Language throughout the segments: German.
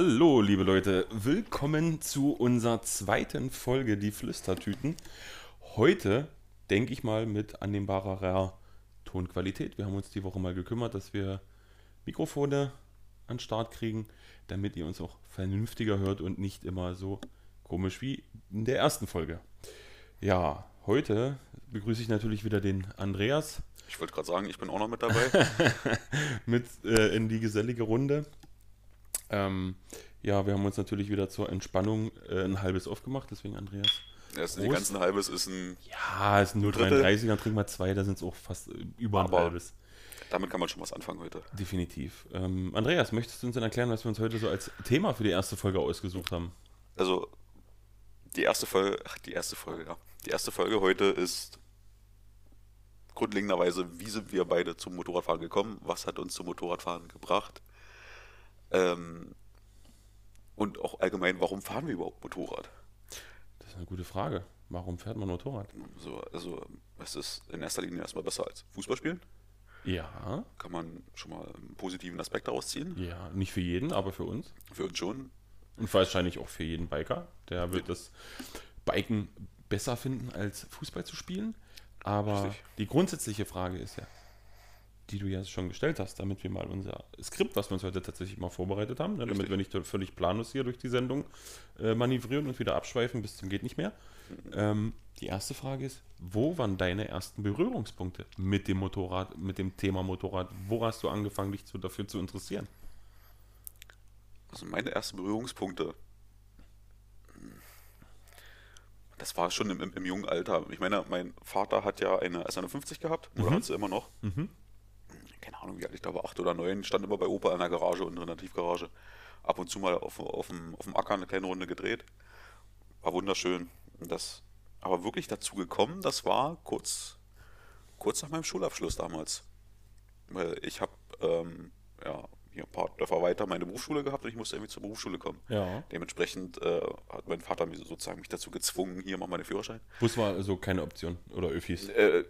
Hallo, liebe Leute, willkommen zu unserer zweiten Folge Die Flüstertüten. Heute denke ich mal mit annehmbarer Tonqualität. Wir haben uns die Woche mal gekümmert, dass wir Mikrofone an den Start kriegen, damit ihr uns auch vernünftiger hört und nicht immer so komisch wie in der ersten Folge. Ja, heute begrüße ich natürlich wieder den Andreas Ich wollte gerade sagen, ich bin auch noch mit dabei. mit äh, in die gesellige Runde. Ähm, ja, wir haben uns natürlich wieder zur Entspannung äh, ein halbes aufgemacht, deswegen Andreas. Erst die Prost. ganzen halbes ist ein. Ja, es sind nur Drittel. 33, dann trinken wir zwei, da sind es auch fast äh, über ein halbes. Damit kann man schon was anfangen heute. Definitiv. Ähm, Andreas, möchtest du uns denn erklären, was wir uns heute so als Thema für die erste Folge ausgesucht haben? Also, die erste Folge, ach, die erste Folge, ja. Die erste Folge heute ist grundlegenderweise, wie sind wir beide zum Motorradfahren gekommen? Was hat uns zum Motorradfahren gebracht? Ähm, und auch allgemein, warum fahren wir überhaupt Motorrad? Das ist eine gute Frage. Warum fährt man Motorrad? So, also, es ist in erster Linie erstmal besser als Fußball spielen. Ja, Kann man schon mal einen positiven Aspekt daraus ziehen. ja, nicht für jeden, aber für uns. Für uns schon. Und wahrscheinlich auch für jeden Biker. Der wird das Biken besser finden, als Fußball zu spielen. Aber Richtig. die grundsätzliche Frage ist ja, die du ja schon gestellt hast, damit wir mal unser Skript, was wir uns heute tatsächlich mal vorbereitet haben, ne, damit wir nicht völlig planlos hier durch die Sendung äh, manövrieren und wieder abschweifen bis zum geht nicht mehr. Ähm, die erste Frage ist, wo waren deine ersten Berührungspunkte mit dem Motorrad, mit dem Thema Motorrad? Wo hast du angefangen, dich zu, dafür zu interessieren? Also meine ersten Berührungspunkte. Das war schon im, im, im jungen Alter. Ich meine, mein Vater hat ja eine S51 gehabt, oder hat sie immer noch. Mhm. Keine Ahnung, wie alt ich da war, acht oder neun, stand immer bei Opa in der Garage, unten in der Tiefgarage. Ab und zu mal auf, auf, dem, auf dem Acker eine kleine Runde gedreht. War wunderschön. Und Das, aber wirklich dazu gekommen, das war kurz, kurz nach meinem Schulabschluss damals. Weil ich habe ähm, ja, hier ein paar Dörfer weiter meine Berufsschule gehabt und ich musste irgendwie zur Berufsschule kommen. Ja. Dementsprechend äh, hat mein Vater mich sozusagen mich dazu gezwungen, hier mach mal den Führerschein. Bus war also keine Option oder Öffis. Äh,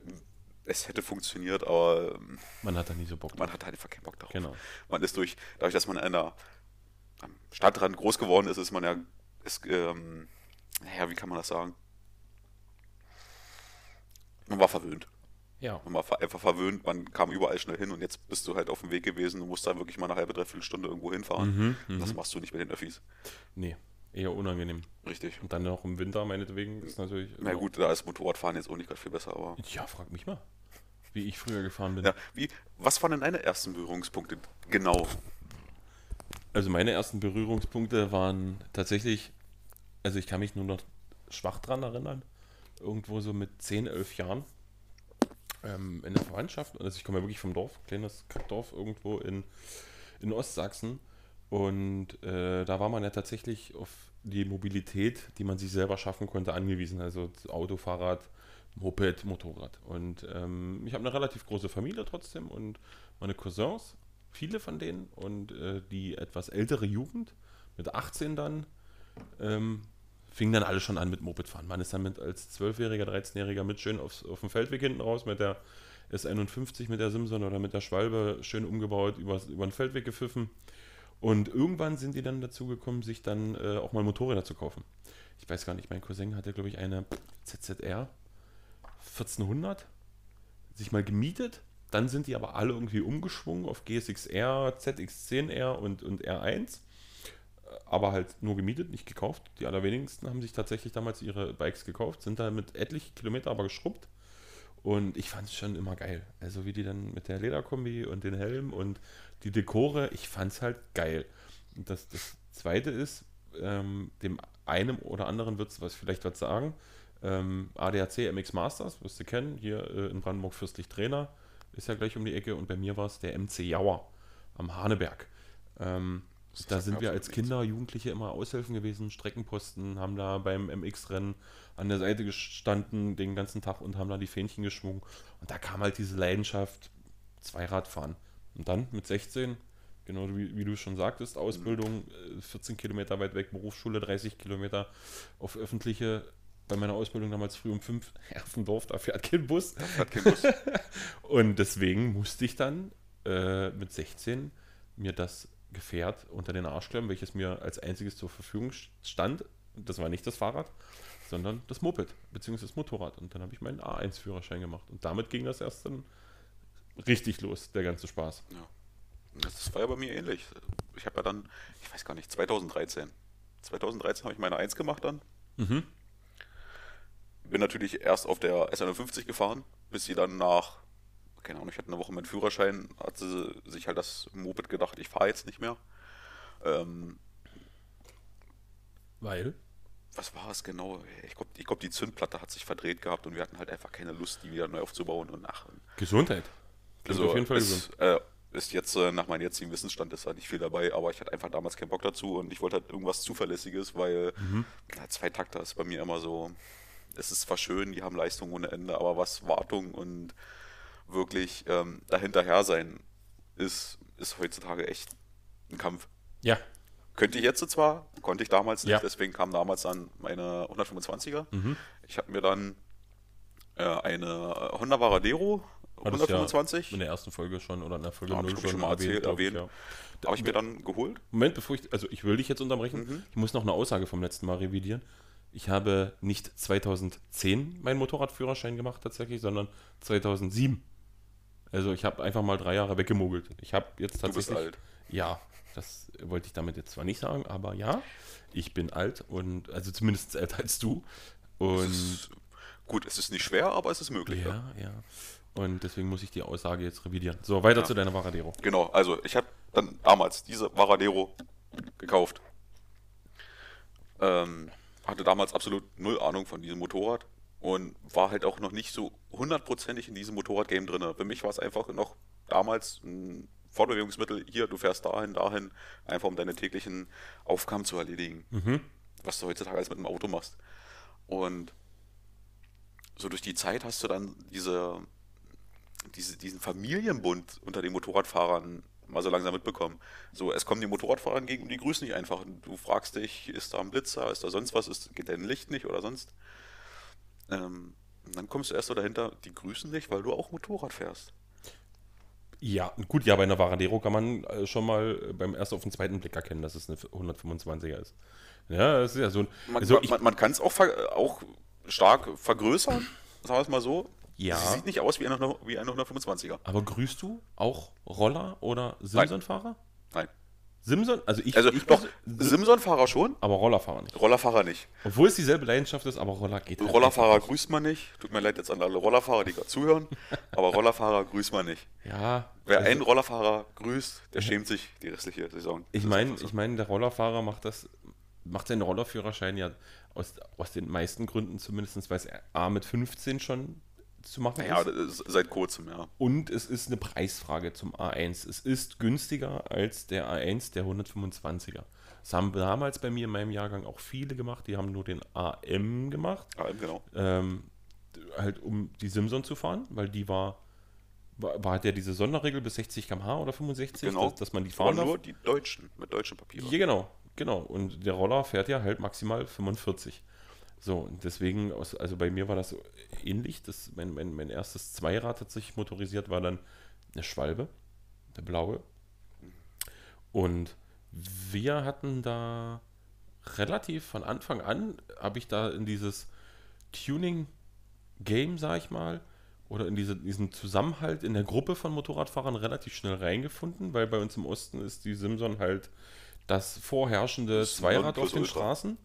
es hätte funktioniert, aber ähm, Man hat da nie so Bock drauf. man hat halt einfach keinen Bock darauf. Genau. Man ist durch, dadurch, dass man in einer, am Stadtrand groß geworden ist, ist man ja, ist, ähm, naja, wie kann man das sagen? Man war verwöhnt. Ja. Man war einfach verwöhnt, man kam überall schnell hin und jetzt bist du halt auf dem Weg gewesen, du musst dann wirklich mal eine halbe, dreiviertel Stunde irgendwo hinfahren. Mhm, Das machst du nicht mit den Öffis. Nee, eher unangenehm. Richtig. Und dann noch im Winter, meinetwegen, ist natürlich. Na gut, da ist Motorradfahren jetzt auch nicht gerade viel besser, aber. Ja, frag mich mal, wie ich früher gefahren bin. Ja, wie, was waren denn deine ersten Berührungspunkte genau? Also meine ersten Berührungspunkte waren tatsächlich, also ich kann mich nur noch schwach dran erinnern, irgendwo so mit 10, 11 Jahren ähm, in der Verwandtschaft. Also ich komme ja wirklich vom Dorf, kleines Kackdorf irgendwo in, in Ostsachsen. Und äh, da war man ja tatsächlich auf die Mobilität, die man sich selber schaffen konnte, angewiesen. Also Auto, Fahrrad, Moped, Motorrad. Und ähm, ich habe eine relativ große Familie trotzdem und meine Cousins, viele von denen und äh, die etwas ältere Jugend mit 18 dann, ähm, fing dann alle schon an mit Mopedfahren. Man ist dann mit als 12-Jähriger, 13-Jähriger mit schön aufs, auf dem Feldweg hinten raus mit der S51 mit der Simson oder mit der Schwalbe schön umgebaut, über, über den Feldweg gepfiffen. Und irgendwann sind die dann dazu gekommen, sich dann äh, auch mal Motorräder zu kaufen. Ich weiß gar nicht, mein Cousin hatte, glaube ich, eine ZZR 1400 sich mal gemietet. Dann sind die aber alle irgendwie umgeschwungen auf GSX-R, ZX10R und, und R1. Aber halt nur gemietet, nicht gekauft. Die allerwenigsten haben sich tatsächlich damals ihre Bikes gekauft, sind da mit etlichen Kilometer aber geschrubbt. Und ich fand es schon immer geil. Also wie die dann mit der Lederkombi und den Helm und die Dekore, ich fand es halt geil. Und das, das Zweite ist, ähm, dem einen oder anderen wird es vielleicht was sagen. Ähm, ADAC MX Masters, wirst du kennen, hier äh, in Brandenburg Fürstlich Trainer, ist ja gleich um die Ecke. Und bei mir war es der MC Jauer am Haneberg. Ähm, da sind wir als Kinder, Jugendliche immer Aushelfen gewesen, Streckenposten, haben da beim MX-Rennen an der Seite gestanden den ganzen Tag und haben da die Fähnchen geschwungen. Und da kam halt diese Leidenschaft, Zweiradfahren. Und dann mit 16, genau wie, wie du schon sagtest, Ausbildung, äh, 14 Kilometer weit weg, Berufsschule 30 Kilometer auf öffentliche, bei meiner Ausbildung damals früh um 5, auf dem Dorf, da fährt kein Bus. Hat kein Bus. Und deswegen musste ich dann äh, mit 16 mir das Gefährt unter den Arsch klemmen, welches mir als einziges zur Verfügung stand. Das war nicht das Fahrrad, sondern das Moped, beziehungsweise das Motorrad. Und dann habe ich meinen A1-Führerschein gemacht. Und damit ging das erst dann richtig los, der ganze Spaß. Ja. Das war ja bei mir ähnlich. Ich habe ja dann, ich weiß gar nicht, 2013. 2013 habe ich meine 1 gemacht dann. Mhm. Bin natürlich erst auf der S51 gefahren, bis sie dann nach, keine Ahnung, ich hatte eine Woche meinen Führerschein, hat sie sich halt das Moped gedacht, ich fahre jetzt nicht mehr. Ähm, Weil? was war es genau? Ich glaube, ich glaub, die Zündplatte hat sich verdreht gehabt und wir hatten halt einfach keine Lust, die wieder neu aufzubauen und ach. Gesundheit. Klingt Also auf jeden Fall ist, äh, ist jetzt äh, nach meinem jetzigen Wissensstand ist da nicht viel dabei, aber ich hatte einfach damals keinen Bock dazu und ich wollte halt irgendwas Zuverlässiges, weil Mhm. na, zwei Takter ist bei mir immer so. Es ist zwar schön, die haben Leistung ohne Ende, aber was Wartung und wirklich ähm, dahinterher sein ist, ist heutzutage echt ein Kampf. Ja. Könnte ich jetzt zwar, konnte ich damals nicht, Ja. deswegen kam damals dann meine 125er. Mhm. Ich habe mir dann äh, eine Honda Varadero Hattest du ja 125 in der ersten Folge schon oder in der Folge Ja, hab 0 ich, ich, schon mal ich, erwähnt. habe ich mir dann geholt. Moment, bevor ich, also ich will dich jetzt unterbrechen. Mhm. Ich muss noch eine Aussage vom letzten Mal revidieren. Ich habe nicht 2010 meinen Motorradführerschein gemacht tatsächlich, sondern 2007. Also ich habe einfach mal drei Jahre weggemogelt. Ich habe jetzt Du bist tatsächlich. alt. Ja, das wollte ich damit jetzt zwar nicht sagen, aber ja, ich bin alt und also zumindest älter als du. Es Und ist, gut, es ist nicht schwer, aber es ist möglich. Ja. ja, ja. Und deswegen muss ich die Aussage jetzt revidieren. So, weiter Ja. zu deiner Varadero. Genau, also ich habe dann damals diese Varadero gekauft. Ähm, hatte damals absolut null Ahnung von diesem Motorrad und war halt auch noch nicht so hundertprozentig in diesem Motorrad-Game drin. Für mich war es einfach noch damals ein Fortbewegungsmittel. Hier, du fährst dahin, dahin, einfach um deine täglichen Aufgaben zu erledigen. Mhm. was du heutzutage alles mit dem Auto machst. Und so durch die Zeit hast du dann diese, diese, diesen Familienbund unter den Motorradfahrern mal so langsam mitbekommen. So, es kommen die Motorradfahrer entgegen und die grüßen dich einfach. Du fragst dich, ist da ein Blitzer, ist da sonst was, ist, geht dein Licht nicht oder sonst? Ähm, dann kommst du erst so dahinter, die grüßen dich, weil du auch Motorrad fährst. Ja, gut, ja, bei einer Varadero kann man äh, schon mal äh, beim ersten auf den zweiten Blick erkennen, dass es eine 125er ist. Ja, das ist ja so ein. Man, also man, man kann es auch, ver, auch stark vergrößern, sagen wir es mal so. Ja. Sie sieht nicht aus wie eine, wie eine 125er. aber grüßt du auch Roller oder Simson-Fahrer? Nein. Simson? Also ich, Also ich doch, Simson-Fahrer schon, aber Rollerfahrer nicht. Rollerfahrer nicht. Obwohl es dieselbe Leidenschaft ist, aber Roller geht halt Rollerfahrer einfach grüßt man nicht. Tut mir leid jetzt an alle Rollerfahrer, die gerade zuhören. Aber Rollerfahrer grüßt man nicht. nicht. Ja. Wer also einen Rollerfahrer grüßt, der schämt sich die restliche Saison. ich meine, ich meine, der Rollerfahrer macht das, macht seinen Rollerführerschein ja aus, aus den meisten Gründen zumindest, weil es A mit 15 schon zu machen Ja, ist. seit kurzem, ja. Und es ist eine Preisfrage zum A1. Es ist günstiger als der A1 der 125er. Das haben damals bei mir in meinem Jahrgang auch viele gemacht. Die haben nur den AM gemacht, Ja, genau. ähm, halt um die Simson zu fahren, weil die war, war, war ja diese Sonderregel bis 60 km/h oder 65, Genau. dass, dass man die fahren darf. nur die Deutschen mit deutschen Papieren. Ja, genau, genau. Und der Roller fährt ja halt maximal 45. So, und deswegen, aus, also bei mir war das ähnlich. Das, mein, mein, mein erstes Zweirad tatsächlich motorisiert war dann eine Schwalbe, der blaue. Und wir hatten da relativ von Anfang an, habe ich da in dieses Tuning-Game, sag ich mal, oder in diese, diesen Zusammenhalt in der Gruppe von Motorradfahrern relativ schnell reingefunden, weil bei uns im Osten ist die Simson halt das vorherrschende Das Zweirad auf den. Straßen.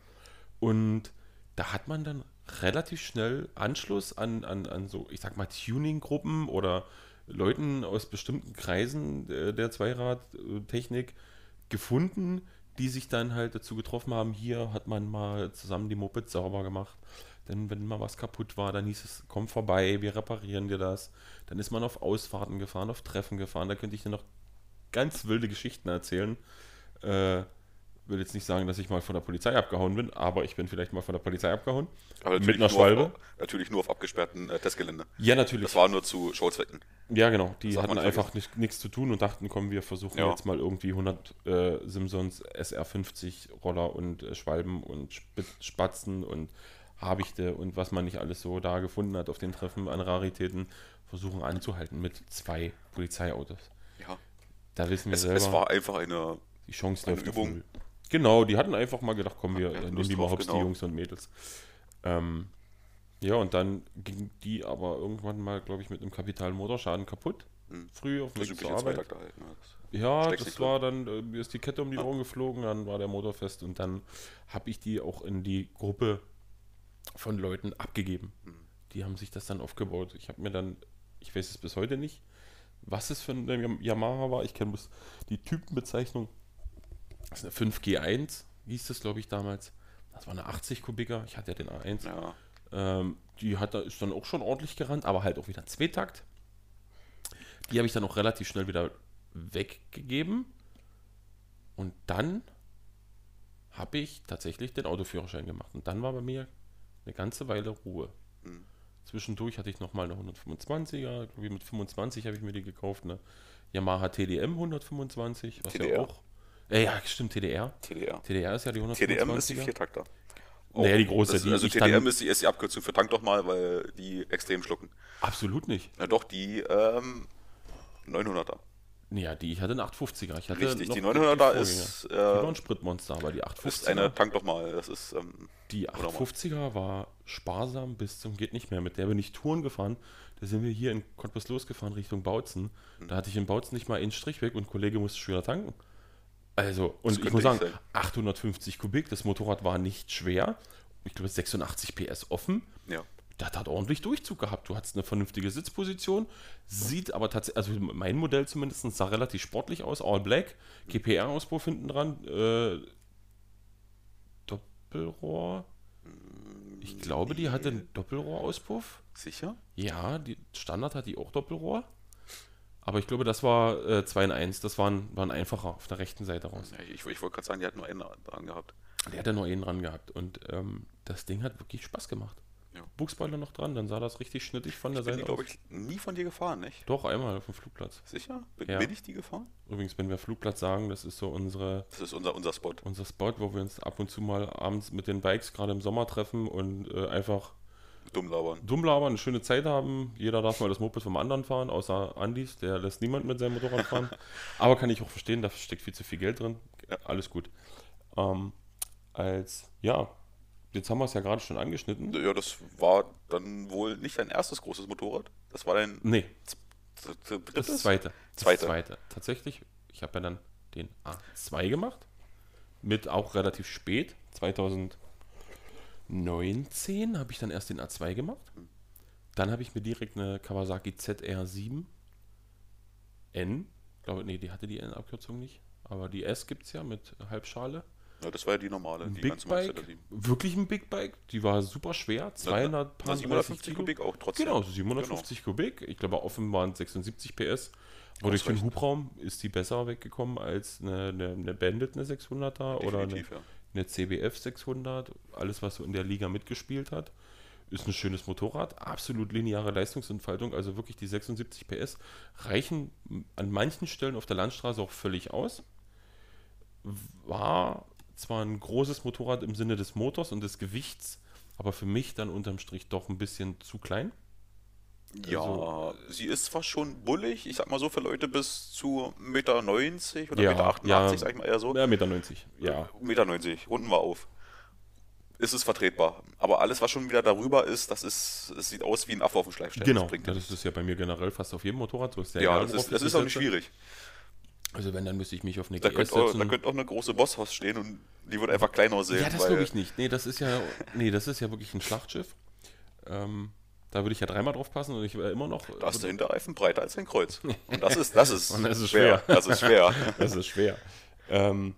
Und da hat man dann relativ schnell Anschluss an, an, an so, ich sag mal, Tuning-Gruppen oder Leuten aus bestimmten Kreisen äh, der Zweiradtechnik gefunden, die sich dann halt dazu getroffen haben, hier hat man mal zusammen die Mopeds sauber gemacht. Denn wenn mal was kaputt war, dann hieß es, komm vorbei, wir reparieren dir das. Dann ist man auf Ausfahrten gefahren, auf Treffen gefahren. Da könnte ich dir noch ganz wilde Geschichten erzählen. Äh, will jetzt nicht sagen, dass ich mal von der Polizei abgehauen bin, aber ich bin vielleicht mal von der Polizei abgehauen. Aber Mit einer Schwalbe? Auf, natürlich nur auf abgesperrten äh, Testgelände. Ja, natürlich. Das war nur zu Showzwecken. Ja, genau. Die hatten einfach nicht- nichts zu tun und dachten, komm, wir versuchen Ja. jetzt mal irgendwie 100 äh, Simpsons SR50 Roller und äh, Schwalben und Spatzen und Habichte und was man nicht alles so da gefunden hat auf den Treffen an Raritäten, versuchen anzuhalten mit zwei Polizeiautos. Ja. Da wissen wir Es, selber. es war einfach eine Die Chance Eine läuft Übung. Genau, die hatten einfach mal gedacht, komm, wir nehmen die mal hops, die genau. Jungs und Mädels. Ähm, ja, und dann ging die aber irgendwann mal, glaube ich, mit einem kapitalen Motorschaden kaputt. Hm. Früh auf dem Weg ein zur Arbeit. Das- Ja, das war dann, äh, mir ist die Kette um die Ah. Ohren geflogen, dann war der Motor fest und dann habe ich die auch in die Gruppe von Leuten abgegeben. Mhm. Die haben sich das dann aufgebaut. Ich habe mir dann, ich weiß es bis heute nicht, was es für eine Yam- Yamaha war. Ich kenne die Typenbezeichnung. Das ist eine 5G1, hieß das, glaube ich, damals. Das war eine 80 Kubiker. Ich hatte ja den A1. Ja, Ähm, die hat da, ist dann auch schon ordentlich gerannt, aber halt auch wieder Zweitakt. Die habe ich dann auch relativ schnell wieder weggegeben. Und dann habe ich tatsächlich den Autoführerschein gemacht. Und dann war bei mir eine ganze Weile Ruhe. Mhm. Zwischendurch hatte ich nochmal eine 125er. Glaub ich, Mit 25 habe ich mir die gekauft. Eine Yamaha TDM 125. Was ja TDR? auch. Äh, ja, stimmt, TDR. TDR. TDR ist ja die 125er. TDM ist die Viertakter. Naja, die große, Das, die also TDM ist die, ist die Abkürzung für Tank doch mal, weil die extrem schlucken. Absolut nicht. Na doch, die ähm, 900er. Ja, die, ich hatte einen 850er. Ich hatte Richtig, die 900er Vorgänger. ist, die war äh, ein Spritmonster, aber die 850er, ist eine Tank doch mal. Das ist ähm, die oder mal. 850er war sparsam bis zum geht nicht mehr. Mit der bin ich Touren gefahren. Da sind wir hier in Cottbus losgefahren Richtung Bautzen. Hm. Da hatte ich in Bautzen nicht mal einen Strich weg und ein Kollege musste schon wieder tanken. Also, und ich muss sagen, sein. 850 Kubik, das Motorrad war nicht schwer. Ich glaube 86 PS offen. ja. Das hat ordentlich Durchzug gehabt. Du hattest eine vernünftige Sitzposition, sieht aber tatsächlich, also mein Modell zumindest sah relativ sportlich aus, all black, GPR-Auspuff hinten dran, äh, Doppelrohr. Ich glaube, die hatte einen Doppelrohrauspuff. Sicher? Ja, die Standard hat die auch Doppelrohr. Aber ich glaube, das war äh, 2 in 1. Das war ein, war ein einfacher auf der rechten Seite raus. Ja, ich ich wollte gerade sagen, die hat nur einen dran gehabt. Der hat ja nur einen dran gehabt. Und ähm, das Ding hat wirklich Spaß gemacht. Ja. Buchspoiler noch dran, dann sah das richtig schnittig von der Ich bin die, Seite aus. glaube ich, nie von dir gefahren, nicht? Doch, einmal auf dem Flugplatz. Sicher? Bin, Ja. bin ich die gefahren? Übrigens, wenn wir Flugplatz sagen, das ist so unsere, Das ist unser, unser Spot. unser Spot, wo wir uns ab und zu mal abends mit den Bikes gerade im Sommer treffen und äh, einfach Dumm labern. dumm labern, eine schöne Zeit haben. Jeder darf mal das Moped vom anderen fahren, außer Andis, der lässt niemand mit seinem Motorrad fahren. Aber kann ich auch verstehen, da steckt viel zu viel Geld drin. Ja. Alles gut. Ähm, als, ja, jetzt haben wir es ja gerade schon angeschnitten. Ja, das war dann wohl nicht dein erstes großes Motorrad. Das war dein Nee, das zweite. Das Zweite. Tatsächlich, ich habe ja dann den A2 gemacht. Mit auch relativ spät. 2019 habe ich dann erst den A2 gemacht. Dann habe ich mir direkt eine Kawasaki ZR7 N. Glaube, nee, die hatte die N-Abkürzung nicht. Aber die S gibt es ja mit Halbschale. Ja, das war ja die normale. Ein Die Big ganz normale Bike. ZR7. Wirklich ein Big Bike. Die war super schwer. 200 Na, paar 750 Kubik auch trotzdem. Genau, 750 Kubik. Ich glaube, offen waren 76 PS. Aber durch den. Hubraum ist die besser weggekommen als eine, eine, eine Bandit, eine 600er oder eine, Definitiv, ja. Eine CBF 600. Alles, was so in der Liga mitgespielt hat. Ist ein schönes Motorrad. Absolut lineare Leistungsentfaltung. Also wirklich die 76 PS reichen an manchen Stellen auf der Landstraße auch völlig aus. War zwar ein großes Motorrad im Sinne des Motors und des Gewichts, aber für mich dann unterm Strich doch ein bisschen zu klein. Ja, Also- sie ist zwar schon bullig, ich sag mal so für Leute bis zu 1,90 Meter oder Ja, 1,88 Meter, ja. sag ich mal eher so. Ja, Meter 90. Ja. 1,90 Meter, runden wir auf. Ist es vertretbar. Aber alles, was schon wieder darüber ist, das ist, es sieht aus wie ein Affe auf dem Schleifstein. Genau, Das das ist ja bei mir generell fast auf jedem Motorrad so. Ist der ja, das ist, das ist auch nicht schwierig. Also wenn, dann müsste ich mich auf eine Da GS könnte, auch, setzen. da könnte auch eine große Bosshaus stehen und die wird einfach kleiner aussehen. ja, das glaube ich nicht. Nee, das ist ja, nee, das ist ja wirklich ein Schlachtschiff. Ähm, da würde ich ja dreimal drauf passen und ich wäre immer noch. Da ist der Hinterreifen breiter als ein Kreuz. Und das ist, das ist, Und das ist schwer. schwer. Das ist schwer. Das ist schwer. ähm,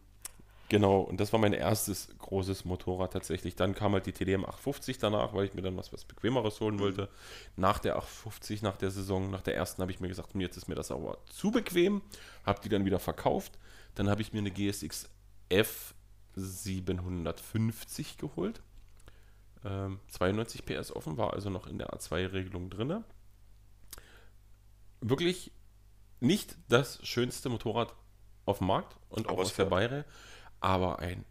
genau, und das war mein erstes großes Motorrad tatsächlich. Dann kam halt die TDM 850 danach, weil ich mir dann was, was Bequemeres holen wollte. Nach der 850, nach der Saison, nach der ersten habe ich mir gesagt, hm, jetzt ist mir das aber zu bequem. Habe die dann wieder verkauft. Dann habe ich mir eine GSX F 750 geholt. Ähm, 92 PS offen, war also noch in der A2-Regelung drin. Wirklich nicht das schönste Motorrad auf dem Markt und auch Aber es aus der. Bayre, aber ein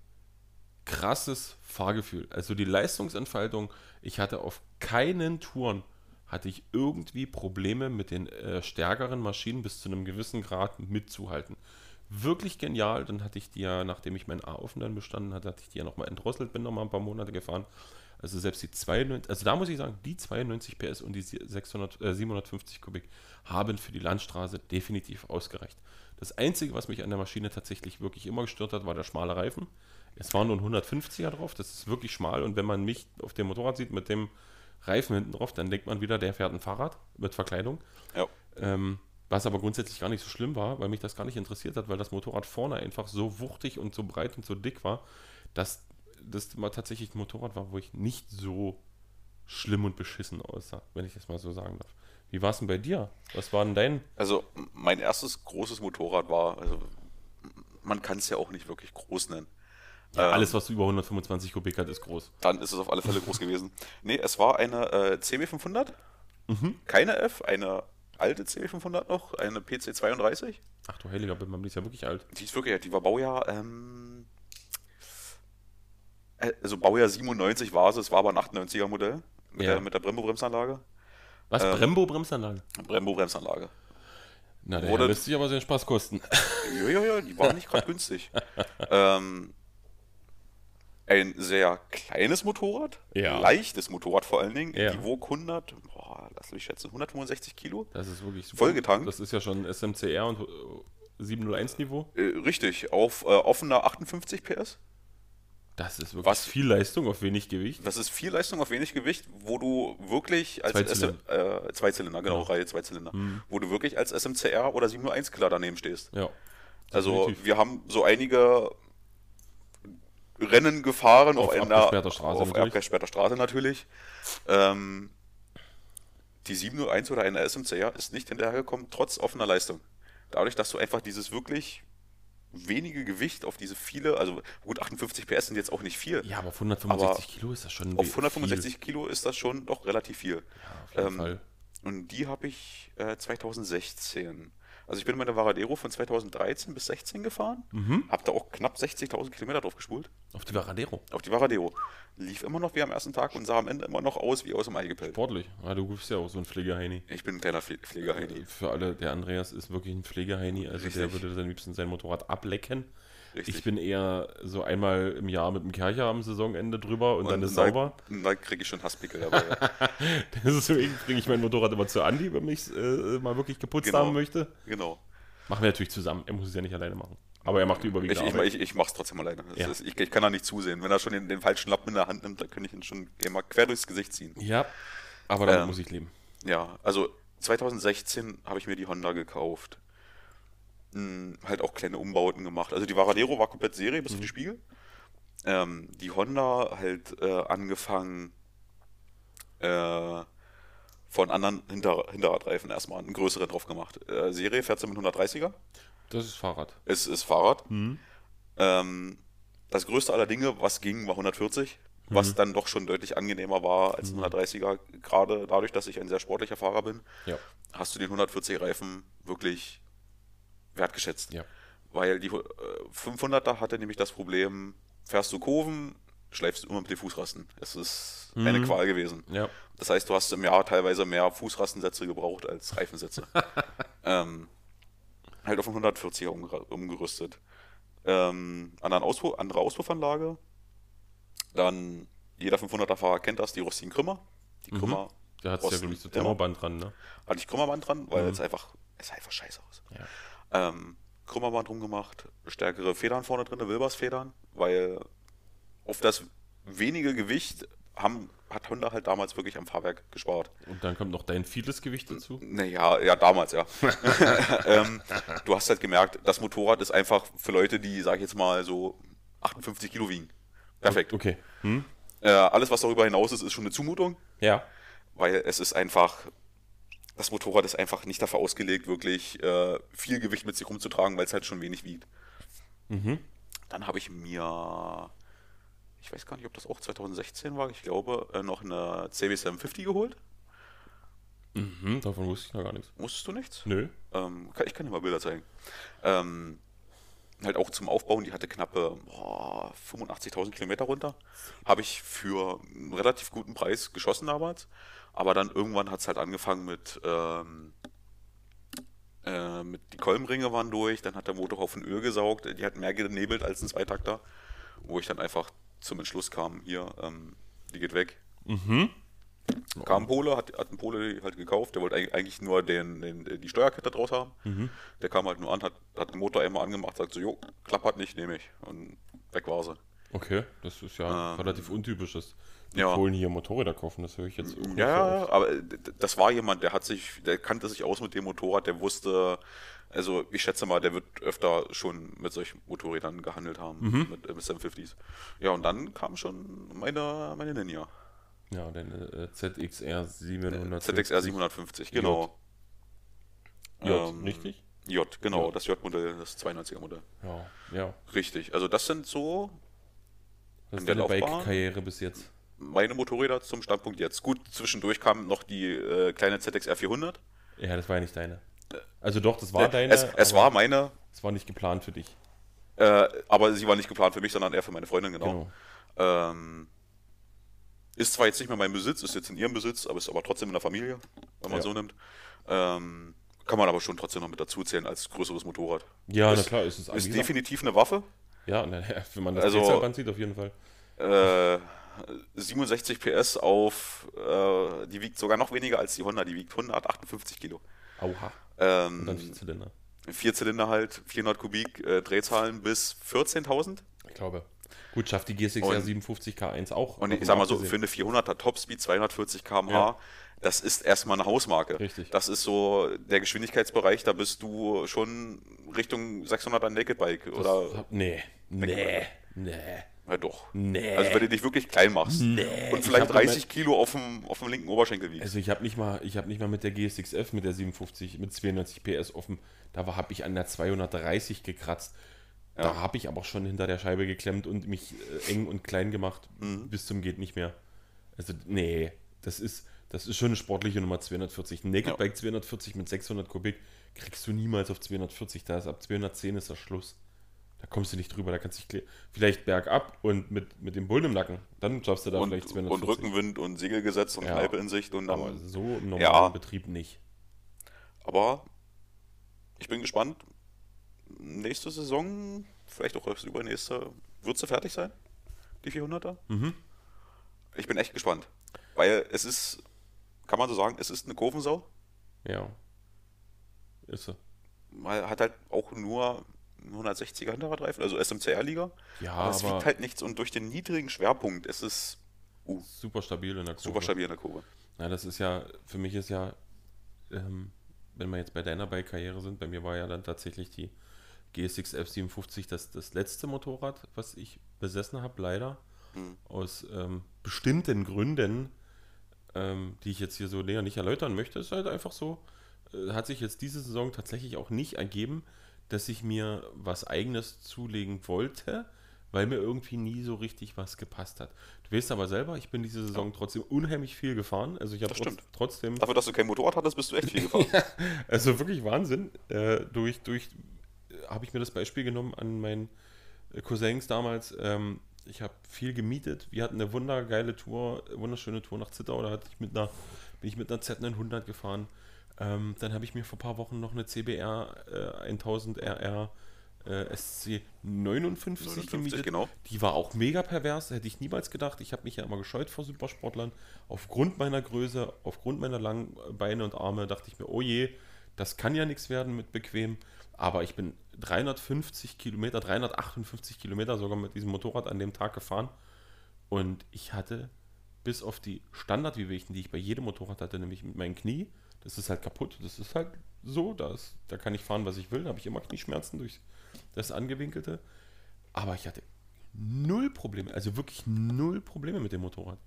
krasses Fahrgefühl. Also die Leistungsentfaltung, ich hatte auf keinen Touren hatte ich irgendwie Probleme mit den äh, stärkeren Maschinen bis zu einem gewissen Grad mitzuhalten. wirklich genial. Dann hatte ich die ja, nachdem ich meinen A-Ofen dann bestanden hatte, hatte ich die ja nochmal entdrosselt, bin nochmal ein paar Monate gefahren. Also selbst die 92, also da muss ich sagen, die 92 PS und die 600, äh, 750 Kubik haben für die Landstraße definitiv ausgereicht. Das Einzige, was mich an der Maschine tatsächlich wirklich immer gestört hat, war der schmale Reifen. Es waren nur ein 150er drauf, das ist wirklich schmal und wenn man mich auf dem Motorrad sieht mit dem Reifen hinten drauf, dann denkt man wieder, der fährt ein Fahrrad mit Verkleidung. Ja. Ähm, was aber grundsätzlich gar nicht so schlimm war, weil mich das gar nicht interessiert hat, weil das Motorrad vorne einfach so wuchtig und so breit und so dick war, dass das mal tatsächlich ein Motorrad war, wo ich nicht so schlimm und beschissen aussah, wenn ich das mal so sagen darf. Wie war es denn bei dir? Was war denn dein? Also mein erstes großes Motorrad war, also man kann es ja auch nicht wirklich groß nennen. Ja, ähm, alles, was über 125 Kubik hat, ist groß. Dann ist es auf alle Fälle groß gewesen. Nee, es war eine äh, CB500, mhm. keine F, eine alte CB500 noch, eine PC32. Ach du Heiliger, man ist ja wirklich alt. Die ist wirklich alt, die war Baujahr, ähm, äh, also Baujahr 97 war es, es war aber ein 98er Modell mit, ja. der, mit der Brembo-Bremsanlage. Was, ähm, Brembo-Bremsanlage? Brembo-Bremsanlage. Na, der Wurde, müsste sich aber seinen Spaß kosten. Ja, ja, ja, die war nicht gerade günstig. ähm, ein sehr kleines Motorrad, ja. leichtes Motorrad vor allen Dingen. Ja. Die wog 100, boah, lass mich schätzen, 165 Kilo. Das ist wirklich super. Vollgetankt. Das ist ja schon SMCR und 701 Niveau. Äh, richtig, auf äh, offener 58 PS. Das ist wirklich Was, viel Leistung auf wenig Gewicht. Das ist viel Leistung auf wenig Gewicht, wo du wirklich als zwei Zylinder, äh, zwei Zylinder genau, ja. Reihe zwei Zylinder, hm. wo du wirklich als SMCR oder 701 Killer daneben stehst. Ja. Also wir haben so einige Rennen gefahren auf, auf einer Straße, auf natürlich. abgesperrter Straße natürlich. Ähm, die 701 oder eine SMCR ist nicht hinterhergekommen, trotz offener Leistung. Dadurch, dass du einfach dieses wirklich wenige Gewicht auf diese viele, also gut, 58 PS sind jetzt auch nicht viel. Ja, aber auf 165 Kilo ist das schon Auf 165 viel. Kilo ist das schon doch relativ viel. Ja, auf jeden ähm, Fall. Und die habe ich äh, 2016 also ich bin mit der Varadero von 2013 bis 16 gefahren, mhm. habe da auch knapp 60.000 Kilometer drauf gespult. Auf die Varadero? Auf die Varadero. Lief immer noch wie am ersten Tag und sah am Ende immer noch aus wie aus dem Ei gepellt. Sportlich. Ja, du bist ja auch so ein Pflegeheini. Ich bin ein kleiner Pflegeheini. Für alle, der Andreas ist wirklich ein Pflegeheini. Also Richtig. der würde am liebsten sein Motorrad ablecken. Richtig. Ich bin eher so einmal im Jahr mit dem Kercher am Saisonende drüber und, und dann ist da, sauber. Dann kriege ich schon Hasspickel dabei. Deswegen bringe ich mein Motorrad immer zu Andi, wenn ich es äh, mal wirklich geputzt genau. haben möchte. Genau. Machen wir natürlich zusammen. Er muss es ja nicht alleine machen. Aber er macht die überwiegende ich, ich, ich, ich mache es trotzdem alleine. Ja. Ist, ich, ich, kann da nicht zusehen. Wenn er schon den, den, falschen Lappen in der Hand nimmt, dann könnte ich ihn schon mal quer durchs Gesicht ziehen. Ja, aber damit ähm, muss ich leben. Ja, also 2016 habe ich mir die Honda gekauft. Hm, halt auch kleine Umbauten gemacht. Also die Varadero war komplett Serie bis mhm. auf die Spiegel. Ähm, die Honda halt äh, angefangen äh, von anderen Hinter Hinterradreifen erstmal einen größeren drauf gemacht. Äh, Serie fährt sie mit 130er. Das ist Fahrrad. Es ist Fahrrad. Mhm. Ähm, das größte aller Dinge, was ging, war 140, mhm. was dann doch schon deutlich angenehmer war als mhm. 130er. Gerade dadurch, dass ich ein sehr sportlicher Fahrer bin, ja. hast du den 140 Reifen wirklich wertgeschätzt. Ja. Weil die äh, 500er hatte nämlich das Problem, fährst du Kurven, schleifst du immer mit den Fußrasten. Es ist mhm. eine Qual gewesen. Ja. Das heißt, du hast im Jahr teilweise mehr Fußrastensätze gebraucht als Reifensätze. ähm, halt auf einen 140er umgerüstet. Ähm, Auspuff, andere Auspuffanlage. Dann, jeder 500er-Fahrer kennt das, die rostigen Krümmer. Die mhm. Krümmer. Da hat es ja, glaube ich, so Thermoband dran, ne? Hatte ich Krümmerband dran, weil mhm. es einfach, es sah einfach scheiße aus. Ja. Ähm, Krümmerband rumgemacht, stärkere Federn vorne drin, Wilbers-Federn, weil auf das wenige Gewicht haben, hat Honda halt damals wirklich am Fahrwerk gespart. Und dann kommt noch dein vieles Gewicht dazu? Naja, ja, damals, ja. ähm, du hast halt gemerkt, das Motorrad ist einfach für Leute, die, sag ich jetzt mal, so 58 Kilo wiegen. Perfekt. Okay. Hm? Äh, alles, was darüber hinaus ist, ist schon eine Zumutung. Ja. Weil es ist einfach, das Motorrad ist einfach nicht dafür ausgelegt, wirklich äh, viel Gewicht mit sich rumzutragen, weil es halt schon wenig wiegt. Mhm. Dann habe ich mir ich weiß gar nicht, ob das auch 2016 war, ich glaube, äh, noch eine CB750 geholt. Mhm, davon wusste ich noch gar nichts. Wusstest du nichts? Nö. Ähm, ich kann dir mal Bilder zeigen. Ähm, halt auch zum Aufbauen, die hatte knappe 85.000 Kilometer runter. Habe ich für einen relativ guten Preis geschossen damals. Aber dann irgendwann hat es halt angefangen mit ähm, Äh, mit die Kolbenringe waren durch, dann hat der Motorhaufen Öl gesaugt, die hat mehr genebelt als ein Zweitakter, wo ich dann einfach zum Entschluss kam, hier, ähm, die geht weg. Mhm. Kam ein Pole, hat, hat ein Pole halt gekauft, der wollte eig- eigentlich nur den, den, die Steuerkette draus haben. Mhm. Der kam halt nur an, hat, hat den Motor einmal angemacht, sagt so, jo, klappert nicht, nehme ich. Und weg war sie. Okay, das ist ja Ähm, relativ untypisch, dass die ja. Polen hier Motorräder kaufen. Das höre ich jetzt irgendwie Ja, aber äh, das war jemand, der hat sich, der kannte sich aus mit dem Motorrad, der wusste, also ich schätze mal, der wird öfter schon mit solchen Motorrädern gehandelt haben, Mhm. mit, äh, mit 750s. Ja, und dann kam schon meine, meine Ninja. Ja, deine äh, ZXR 700. ZXR 750, genau. J, Ähm, richtig? J, genau, J. das J-Modell, das 92er Modell. Ja, ja. Richtig, also das sind so Das ist deine? Bike-Karriere bis jetzt. meine Motorräder zum Standpunkt jetzt. Gut, zwischendurch kam noch die äh, kleine ZXR 400. Ja, das war ja nicht deine. Also doch, das war deine. Äh, es, es aber war meine, Es war nicht geplant für dich. äh, aber sie war nicht geplant für mich, sondern eher für meine Freundin, genau. Genau. Ähm, ist zwar jetzt nicht mehr mein Besitz, ist jetzt in ihrem Besitz, aber ist aber trotzdem in der Familie, wenn man Ja. so nimmt. Ähm, kann man aber schon trotzdem noch mit dazu zählen als größeres Motorrad. Ja, ist, na klar, es ist, Ist wie gesagt, definitiv eine Waffe. Ja, na, wenn man das Also- sieht, auf jeden Fall. Äh, 67 PS auf, äh, die wiegt sogar noch weniger als die Honda, die wiegt 158 Kilo. Auha. Ähm, Und dann Vierzylinder. vier Zylinder halt, 400 Kubik, äh, Drehzahlen bis 14.000. Ich glaube. Gut, schafft die GSX Und- 57 K1 auch. Und ich sag mal so, abgesehen. für eine 400er Topspeed, 240 km/h, Ja. das ist erstmal eine Hausmarke. Richtig. Das ist so der Geschwindigkeitsbereich, da bist du schon Richtung 600er Naked Bike Das oder hab- nee, nee, nee, ja doch. nee. Also wenn du dich wirklich klein machst Nee. und Ich vielleicht hab 30 Kilo auf dem, auf dem linken Oberschenkel wiegst. Also ich habe nicht mal, ich habe nicht mal mit der GSX-F mit der 57 mit 92 PS offen. Da habe ich an der 230 gekratzt. Da Ja. habe ich aber schon hinter der Scheibe geklemmt und mich äh, eng und klein gemacht Mhm. bis zum geht nicht mehr. Also nee, das ist das ist schon eine sportliche Nummer 240. Ein Naked Ja. Bike 240 mit 600 Kubik kriegst du niemals auf 240. Da ist ab 210 ist das Schluss. Da kommst du nicht drüber. Da kannst du vielleicht bergab und mit, mit dem Bullen im Nacken. Dann schaffst du da und, vielleicht und 240. Rückenwind und Segelgesetz und Ja. In Sicht und dann. aber so im normalen Ja. Betrieb nicht. Aber ich bin gespannt. Nächste Saison, vielleicht auch erst übernächste, wird sie fertig sein? Die 400er? Mhm. Ich bin echt gespannt. Weil es ist, kann man so sagen, es ist eine Kurvensau. Ja. Ist so. Man hat halt auch nur 160er Hinterradreifen, also SMCR-Liga. Ja, aber es aber wiegt halt nichts und durch den niedrigen Schwerpunkt ist es uh, super stabil in der Kurve. super stabil in der Kurve. Ja, das ist ja, für mich ist ja, ähm, wenn wir jetzt bei deiner Bike-Karriere sind, bei mir war ja dann tatsächlich die GSX F57 das, das letzte Motorrad, was ich besessen habe, leider. Mhm. Aus ähm, bestimmten Gründen, ähm, die ich jetzt hier so näher nicht erläutern möchte, ist halt einfach so, äh, hat sich jetzt diese Saison tatsächlich auch nicht ergeben, dass ich mir was eigenes zulegen wollte, weil mir irgendwie nie so richtig was gepasst hat. Du weißt aber selber, ich bin diese Saison trotzdem unheimlich viel gefahren. Also ich habe stimmt. trotzdem, Dafür, dass du kein Motorrad hattest, bist du echt viel gefahren. also wirklich Wahnsinn. Äh, durch, durch, habe ich mir das Beispiel genommen an meinen äh, Cousins damals. Ähm, ich habe viel gemietet. Wir hatten eine wundergeile Tour, wunderschöne Tour nach Zittau. Da hatte ich mit einer, bin ich mit einer Z900 gefahren. Ähm, dann habe ich mir vor ein paar Wochen noch eine CBR äh, 1000 RR äh, SC 59, 59, gemietet. genau. Die war auch mega pervers, hätte ich niemals gedacht. Ich habe mich ja immer gescheut vor Supersportlern. Aufgrund meiner Größe, aufgrund meiner langen Beine und Arme dachte ich mir, oh je, das kann ja nichts werden mit bequem. Aber ich bin 350 Kilometer, 358 Kilometer sogar mit diesem Motorrad an dem Tag gefahren. Und ich hatte bis auf die Standardwehwehchen, die ich bei jedem Motorrad hatte, nämlich mit meinem Knie, das ist halt kaputt. Das ist halt so, da, ist, da kann ich fahren, was ich will. Da habe ich immer Knieschmerzen durch das Angewinkelte. Aber ich hatte null Probleme, also wirklich null Probleme mit dem Motorrad.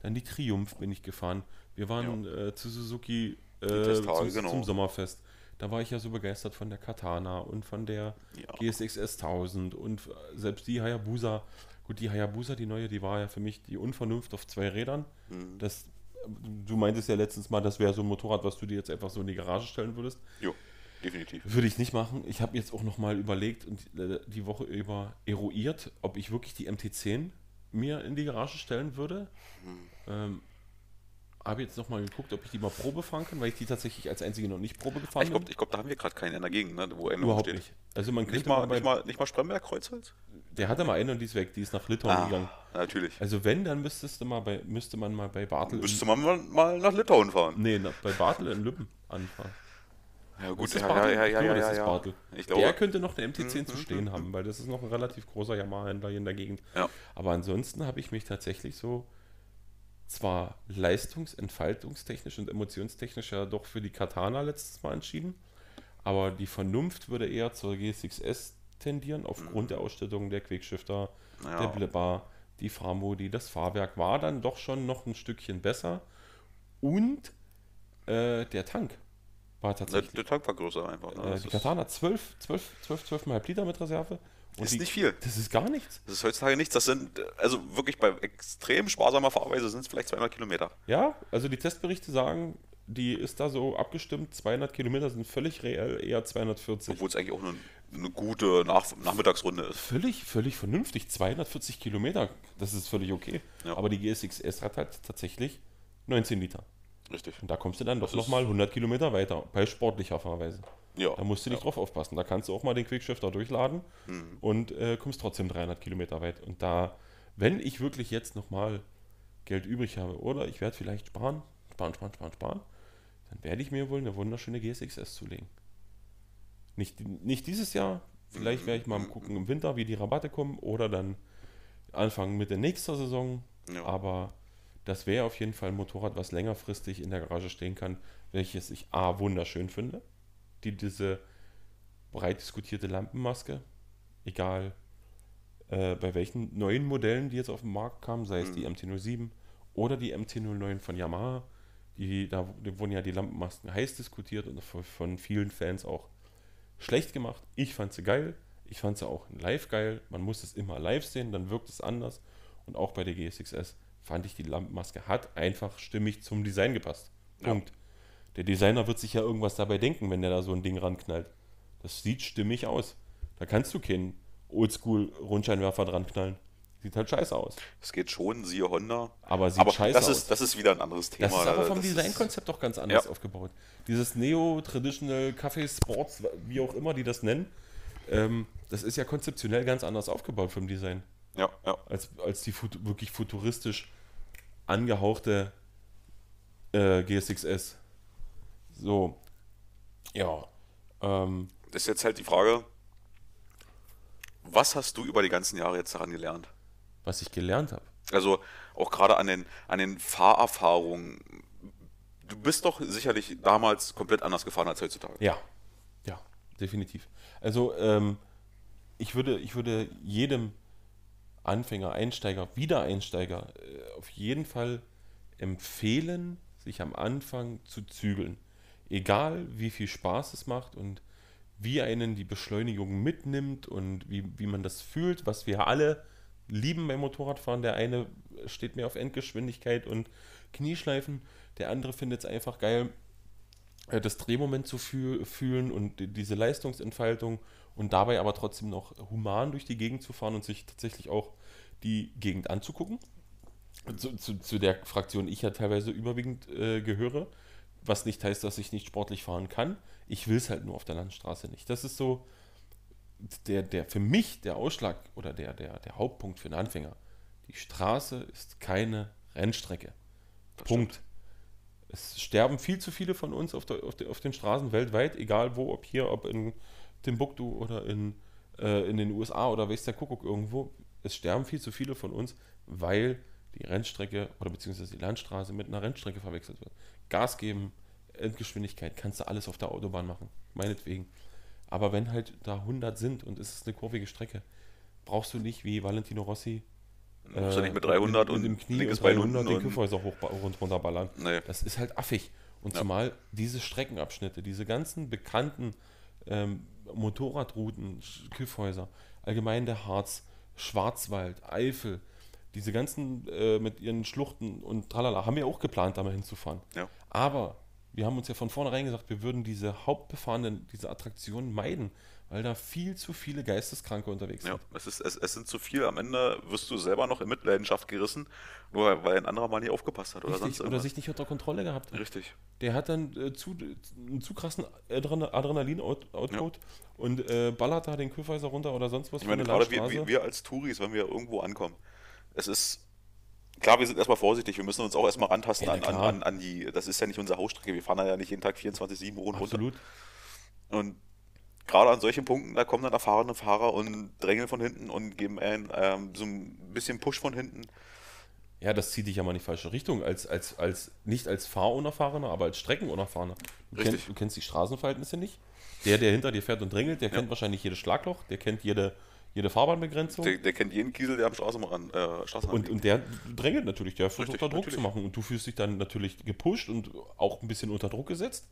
Dann die Triumph bin ich gefahren. Wir waren äh, zu Suzuki äh, zum, genau. zum Sommerfest. Da war ich ja so begeistert von der Katana und von der Ja. GSX S1000 und selbst die Hayabusa. Gut, die Hayabusa, die neue, die war ja für mich die Unvernunft auf zwei Rädern. Mhm. Das, du meintest ja letztens mal, das wäre so ein Motorrad, was du dir jetzt einfach so in die Garage stellen würdest. Jo, definitiv. Würde ich nicht machen. Ich habe jetzt auch nochmal überlegt und äh, die Woche über eruiert, ob ich wirklich die MT10 mir in die Garage stellen würde. Ähm, habe jetzt noch mal geguckt, ob ich die mal Probe fahren kann, weil ich die tatsächlich als einzige noch nicht Probe gefahren Ich glaube, glaub, da haben wir gerade keinen in der Gegend, ne, wo einer Überhaupt steht. nicht. Also man Nicht mal, bei, nicht mal, nicht mal Spremberg Kreuzholz? der hatte mal eine und die ist weg, die ist nach Litauen Ah, gegangen. natürlich. Also wenn, dann müsstest du mal bei, müsste man mal bei Bartel, Müsste man mal, mal nach Litauen fahren. nee, na, bei Bartel in Lübben anfahren. Ja, gut, Ist das ja, ja, ja, ja, glaube, ja, das ist ja. Bartel. Ich Der glaube, könnte noch eine MT10 Mhm, zu stehen haben, weil das ist noch ein relativ großer Yamaha-Händler hier in der Gegend. ja. Aber ansonsten habe ich mich tatsächlich so zwar leistungs-, entfaltungstechnisch und emotionstechnisch ja doch für die Katana letztes Mal entschieden, aber die Vernunft würde eher zur G6S tendieren, aufgrund der Ausstattung der Quickshifter, der Mhm. ja. Blipper, die Fahrmodi, das Fahrwerk war dann doch schon noch ein Stückchen besser und äh, der Tank war Der, tatsächlich. der Tank war größer einfach. Ne? äh, die Katana 12, 12, 12, 12,5 Liter mit Reserve. Und ist die, nicht viel. Das ist gar nichts. Das ist heutzutage nichts. Das sind, also wirklich bei extrem sparsamer Fahrweise sind es vielleicht 200 Kilometer. Ja, also die Testberichte sagen, die ist da so abgestimmt, 200 Kilometer sind völlig reell, eher 240. Obwohl es eigentlich auch eine, eine gute Nach Nachmittagsrunde ist. Völlig, völlig vernünftig, 240 Kilometer, das ist völlig okay. Ja. Aber die GSX-S hat halt tatsächlich 19 Liter. Richtig. Und da kommst du dann doch nochmal 100 Kilometer weiter, bei sportlicher Fahrweise. Ja. Da musst du nicht drauf aufpassen. Da kannst du auch mal den Quickshifter durchladen Mhm. und äh, kommst trotzdem 300 Kilometer weit. Und da, wenn ich wirklich jetzt nochmal Geld übrig habe oder ich werde vielleicht sparen, sparen, sparen, sparen, sparen, dann werde ich mir wohl eine wunderschöne GSX-S zulegen. Nicht, nicht dieses Jahr, vielleicht werde ich mal gucken im Winter, wie die Rabatte kommen oder dann Anfang Mitte nächster Saison. Ja. Aber das wäre auf jeden Fall ein Motorrad, was längerfristig in der Garage stehen kann, welches ich A wunderschön finde. Die diese breit diskutierte Lampenmaske, egal äh, bei welchen neuen Modellen, die jetzt auf den Markt kamen, sei es die MT-07 oder die MT-09 von Yamaha, die, da wurden ja die Lampenmasken heiß diskutiert und von, von vielen Fans auch schlecht gemacht. Ich fand sie geil. Ich fand sie auch live geil. Man muss es immer live sehen, dann wirkt es anders. Und auch bei der GSX-S fand ich, die Lampenmaske hat einfach stimmig zum Design gepasst. Ja. Punkt. Der Designer wird sich ja irgendwas dabei denken, wenn der da so ein Ding ranknallt. Das sieht stimmig aus. Da kannst du keinen Oldschool-Rundscheinwerfer dran knallen. Sieht halt scheiße aus. Es geht schon, siehe Honda. Aber sieht Aber scheiße das aus. ist, das ist wieder ein anderes Thema. Das ist aber vom Designkonzept doch ganz anders Ja. aufgebaut. Dieses Neo-Traditional Café Sports, wie auch immer die das nennen, ähm, das ist ja konzeptionell ganz anders aufgebaut vom Design, Ja, ja. als, als die fut wirklich futuristisch angehauchte äh, GSX-S. So. Ja. Ähm, Das ist jetzt halt die Frage, was hast du über die ganzen Jahre jetzt daran gelernt? was ich gelernt habe. Also auch gerade an den, an den Fahrerfahrungen. Du bist doch sicherlich damals komplett anders gefahren als heutzutage. Ja, ja, definitiv. Also ähm, ich, würde, ich würde jedem Anfänger, Einsteiger, Wiedereinsteiger äh, auf jeden Fall empfehlen, sich am Anfang zu zügeln. Egal wie viel Spaß es macht und wie einen die Beschleunigung mitnimmt und wie, wie man das fühlt, was wir alle lieben beim Motorradfahren. Der eine steht mehr auf Endgeschwindigkeit und Knieschleifen, der andere findet es einfach geil, äh, das Drehmoment zu fühl fühlen und die- diese Leistungsentfaltung und dabei aber trotzdem noch human durch die Gegend zu fahren und sich tatsächlich auch die Gegend anzugucken. Zu, zu, zu der Fraktion ich ja teilweise überwiegend äh, gehöre, was nicht heißt, dass ich nicht sportlich fahren kann. Ich will es halt nur auf der Landstraße nicht. Das ist so der, der für mich der Ausschlag oder der, der, der Hauptpunkt für einen Anfänger. Die Straße ist keine Rennstrecke. Punkt. Es sterben viel zu viele von uns auf, der, auf, der, auf den Straßen weltweit, egal wo, ob hier, ob in Timbuktu oder in, äh, in den USA oder weiß der Kuckuck irgendwo. Es sterben viel zu viele von uns, weil die Rennstrecke oder beziehungsweise die Landstraße mit einer Rennstrecke verwechselt wird. Gas geben, Endgeschwindigkeit, kannst du alles auf der Autobahn machen, meinetwegen. Aber wenn halt da 100 sind und es ist eine kurvige Strecke, brauchst du nicht wie Valentino Rossi Du ja äh, nicht mit 300 mit, und mit dem Knie und Bein 300 unten den Kiffhäuser hoch und runterballern. Nee. Das ist halt affig. Und Ja. zumal diese Streckenabschnitte, diese ganzen bekannten ähm, Motorradrouten, Kiffhäuser, allgemein der Harz, Schwarzwald, Eifel, diese ganzen äh, mit ihren Schluchten und tralala, haben wir auch geplant, da mal hinzufahren. Ja. Aber wir haben uns ja von vornherein gesagt, wir würden diese hauptbefahrenen, diese Attraktionen meiden, weil da viel zu viele Geisteskranke unterwegs Ja, sind. es, ist, es, es sind zu viel. Am Ende wirst du selber noch in Mitleidenschaft gerissen, nur weil ein anderer mal nicht aufgepasst hat oder Richtig, sonst oder sich nicht unter Kontrolle gehabt hat. Richtig. Der hat dann äh, zu, einen zu krassen Adren- Adrenalin-Output und äh, ballert da den Kühlweiser runter oder sonst was Ich meine, gerade wir, wir, wir als Touris, wenn wir irgendwo ankommen, es ist. Klar, wir sind erstmal vorsichtig, wir müssen uns auch erstmal rantasten Ja, an, an, an, an die. Das ist ja nicht unsere Hausstrecke, wir fahren da ja nicht jeden Tag 24-7 hoch und runter. Absolut. Und gerade an solchen Punkten, da kommen dann erfahrene Fahrer und drängeln von hinten und geben einen ähm, so ein bisschen Push von hinten. Ja, das zieht dich ja mal in die falsche Richtung. Als, als, als, nicht als Fahrunerfahrener, aber als Streckenunerfahrener. Du, Richtig. kennst, du kennst die Straßenverhältnisse nicht. Der, der hinter dir fährt und drängelt, der kennt wahrscheinlich jedes Schlagloch, der kennt jede, jede Fahrbahnbegrenzung. Der, der kennt jeden Kiesel, der am Straßenrand, äh, Straßenrand Und, liegt. und der drängelt natürlich, der versucht Richtig, da Druck natürlich. zu machen. Und du fühlst dich dann natürlich gepusht und auch ein bisschen unter Druck gesetzt,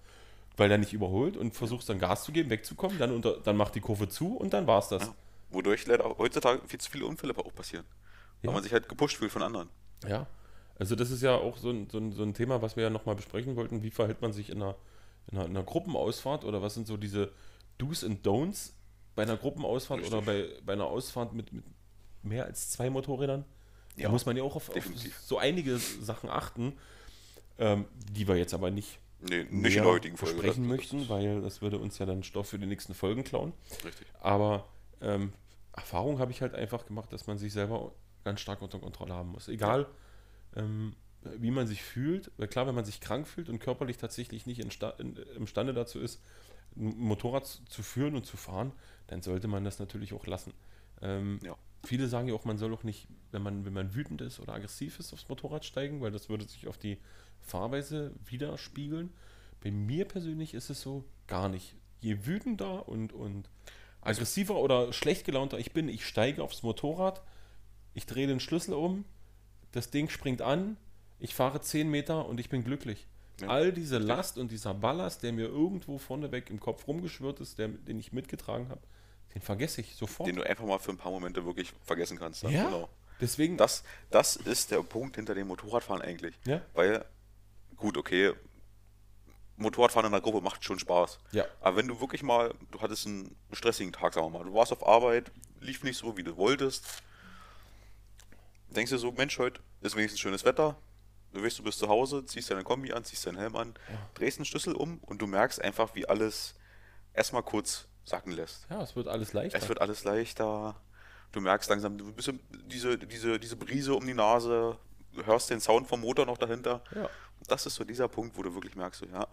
weil er nicht überholt und versuchst dann Gas zu geben, wegzukommen, dann, unter, dann macht die Kurve zu und dann war's das. Ja. Wodurch leider auch heutzutage viel zu viele Unfälle auch passieren. Weil Ja. man sich halt gepusht fühlt von anderen. Ja, also das ist ja auch so ein, so ein, so ein Thema, was wir ja nochmal besprechen wollten. Wie verhält man sich in einer, in, einer, in einer Gruppenausfahrt oder was sind so diese Do's and Don'ts bei einer Gruppenausfahrt Richtig. oder bei, bei einer Ausfahrt mit, mit mehr als zwei Motorrädern? Da Ja, muss man ja auch auf, auf so einige Sachen achten, ähm, die wir jetzt aber nicht, Nee, nicht in der heutigen Folge. besprechen das- möchten, weil das würde uns ja dann Stoff für die nächsten Folgen klauen. Richtig. Aber ähm, Erfahrung habe ich halt einfach gemacht, dass man sich selber ganz stark unter Kontrolle haben muss. Egal, ähm, wie man sich fühlt. Weil klar, wenn man sich krank fühlt und körperlich tatsächlich nicht in, imstande dazu ist, ein Motorrad zu- zu führen und zu fahren, dann sollte man das natürlich auch lassen. Ähm, Ja. Viele sagen ja auch, man soll auch nicht, wenn man, wenn man wütend ist oder aggressiv ist, aufs Motorrad steigen, weil das würde sich auf die Fahrweise widerspiegeln. Bei mir persönlich ist es so gar nicht. Je wütender und, und aggressiver oder schlecht gelaunter ich bin, ich steige aufs Motorrad, ich drehe den Schlüssel um, das Ding springt an, ich fahre 10 Meter und ich bin glücklich. Ja, All diese Last und dieser Ballast, der mir irgendwo vorneweg im Kopf rumgeschwirrt ist, der, den ich mitgetragen habe, den vergesse ich sofort. Den du einfach mal für ein paar Momente wirklich vergessen kannst. ne? ja, Genau. deswegen, Das, das ist der Punkt hinter dem Motorradfahren eigentlich. Ja. Weil, gut, okay, Motorradfahren in der Gruppe macht schon Spaß. Ja. Aber wenn du wirklich mal, du hattest einen stressigen Tag, sagen wir mal, du warst auf Arbeit, lief nicht so, wie du wolltest, denkst du so, Mensch, heute ist wenigstens schönes Wetter, du weißt, du bist zu Hause, ziehst deine Kombi an, ziehst deinen Helm an, drehst den Schlüssel um und du merkst einfach, wie alles erstmal kurz sacken lässt. ja, es wird alles leichter. Es wird alles leichter. Du merkst langsam, du bist diese, diese, diese Brise um die Nase, du hörst den Sound vom Motor noch dahinter. ja, Das ist so dieser Punkt, wo du wirklich merkst, so, ja,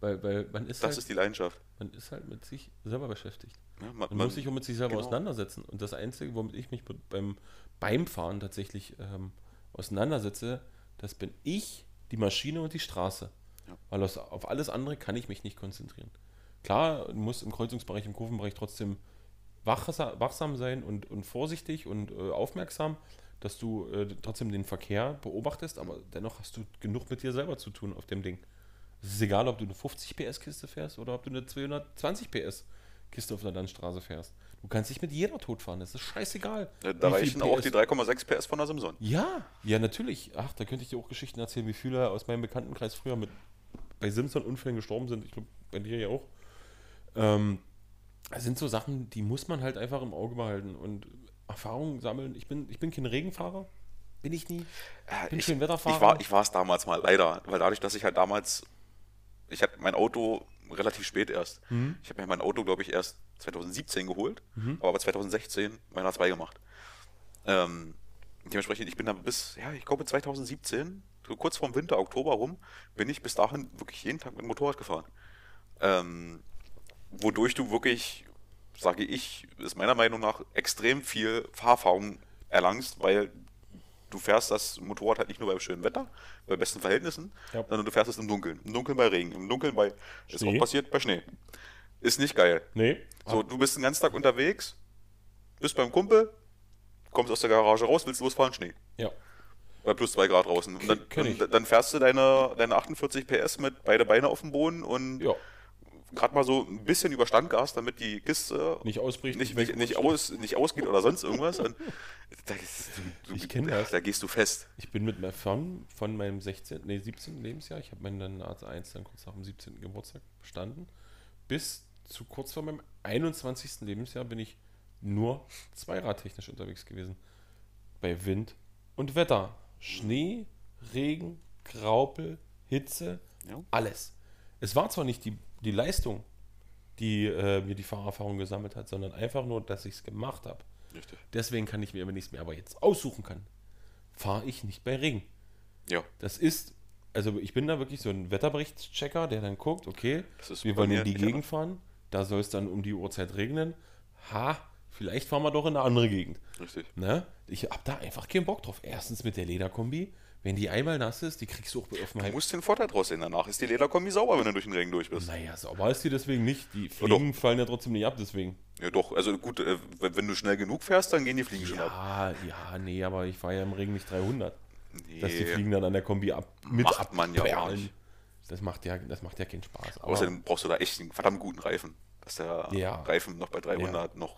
weil, weil man ist das halt, ist die Leidenschaft. man ist halt mit sich selber beschäftigt. Ja, man, Man, man- muss sich auch mit sich selber genau. auseinandersetzen. Und das Einzige, womit ich mich beim, beim Fahren tatsächlich ähm, auseinandersetze, das bin ich, die Maschine und die Straße. Ja. Weil aus, auf alles andere kann ich mich nicht konzentrieren. Klar, du musst im Kreuzungsbereich, im Kurvenbereich trotzdem wachsa- wachsam sein und, und vorsichtig und äh, aufmerksam, dass du äh, trotzdem den Verkehr beobachtest, aber dennoch hast du genug mit dir selber zu tun auf dem Ding. Es ist egal, ob du eine 50 PS Kiste fährst oder ob du eine 220 PS Kiste auf der Landstraße fährst. Du kannst dich mit jeder totfahren, das ist scheißegal. da da reichen auch die 3,6 PS von der Simson. ja, ja, natürlich. Ach, da könnte ich dir auch Geschichten erzählen, wie viele aus meinem Bekanntenkreis früher mit bei Simpson-Unfällen gestorben sind. Ich glaube, bei dir ja auch. Ähm, das sind so Sachen, die muss man halt einfach im Auge behalten und Erfahrungen sammeln. Ich bin, ich bin kein Regenfahrer. Bin ich nie. Ja, Bin ich, schön Wetterfahrer. ich war ich war es damals mal, leider. Weil dadurch, dass ich halt damals, ich hatte mein Auto relativ spät erst. Mhm. Ich habe mir mein Auto, glaube ich, erst 2017 geholt, aber bei 2016 meiner 2 gemacht. Ähm, dementsprechend, ich bin dann bis, ja, ich glaube 2017, so kurz vorm Winter, Oktober rum, bin ich bis dahin wirklich jeden Tag mit dem Motorrad gefahren. Ähm, wodurch du wirklich, sage ich, ist meiner Meinung nach extrem viel Fahrerfahrung erlangst, weil du fährst das Motorrad halt nicht nur bei schönem Wetter, bei besten Verhältnissen, Ja. sondern du fährst es im Dunkeln. Im Dunkeln bei Regen, im Dunkeln bei, ist Schnee. auch passiert, bei Schnee. Ist nicht geil. Nee. So, du bist den ganzen Tag unterwegs, bist beim Kumpel, kommst aus der Garage raus, willst losfahren, Schnee. Ja. Bei plus 2 Grad draußen. Und dann, und dann fährst du deine, deine 48 PS mit beide Beine auf dem Boden und Ja. Gerade mal so ein bisschen über Standgas, damit die Kiste Nicht ausbricht. nicht, nicht, nicht, aus, nicht ausgeht oder sonst irgendwas. Und da, du, Ich kenn da, das. da gehst du fest. Ich bin mit von, von meinem 16., nee, 17. Lebensjahr, ich habe meinen Arzt 1 dann kurz nach dem 17. Geburtstag bestanden, bis zu kurz vor meinem 21. Lebensjahr bin ich nur zweiradtechnisch unterwegs gewesen. Bei Wind und Wetter. Schnee, Regen, Graupel, Hitze, Ja. alles. Es war zwar nicht die, die Leistung, die äh, mir die Fahrerfahrung gesammelt hat, sondern einfach nur, dass ich es gemacht habe. Richtig. Deswegen kann ich mir, wenn ich es mir aber jetzt aussuchen kann, fahre ich nicht bei Regen. Ja. Das ist, also ich bin da wirklich so ein Wetterberichtschecker, der dann guckt, okay, wir wollen in die Gegend fahren, da soll es dann um die Uhrzeit regnen. Ha, vielleicht fahren wir doch in eine andere Gegend. Richtig. Ne? Ich hab da einfach keinen Bock drauf. Erstens mit der Lederkombi, wenn die einmal nass ist, die kriegst du auch auf dem Du musst den Vorteil draus sehen. Danach ist die Lederkombi sauber, wenn du durch den Regen durch bist. Naja, sauber ist die deswegen nicht. Die. Fliegen fallen ja trotzdem nicht ab, deswegen. Ja, doch. Also gut, äh, wenn, du schnell genug fährst, dann gehen die Fliegen schon ab. Ja, ja, nee, aber ich fahre ja im Regen nicht 300. Dass die Nee. Fliegen dann an der Kombi ab, mit Macht man ja auch nicht. Das macht ja, das macht ja keinen Spaß. Außerdem brauchst du da echt einen verdammt guten Reifen. Dass der Ja. Reifen noch bei 300 noch.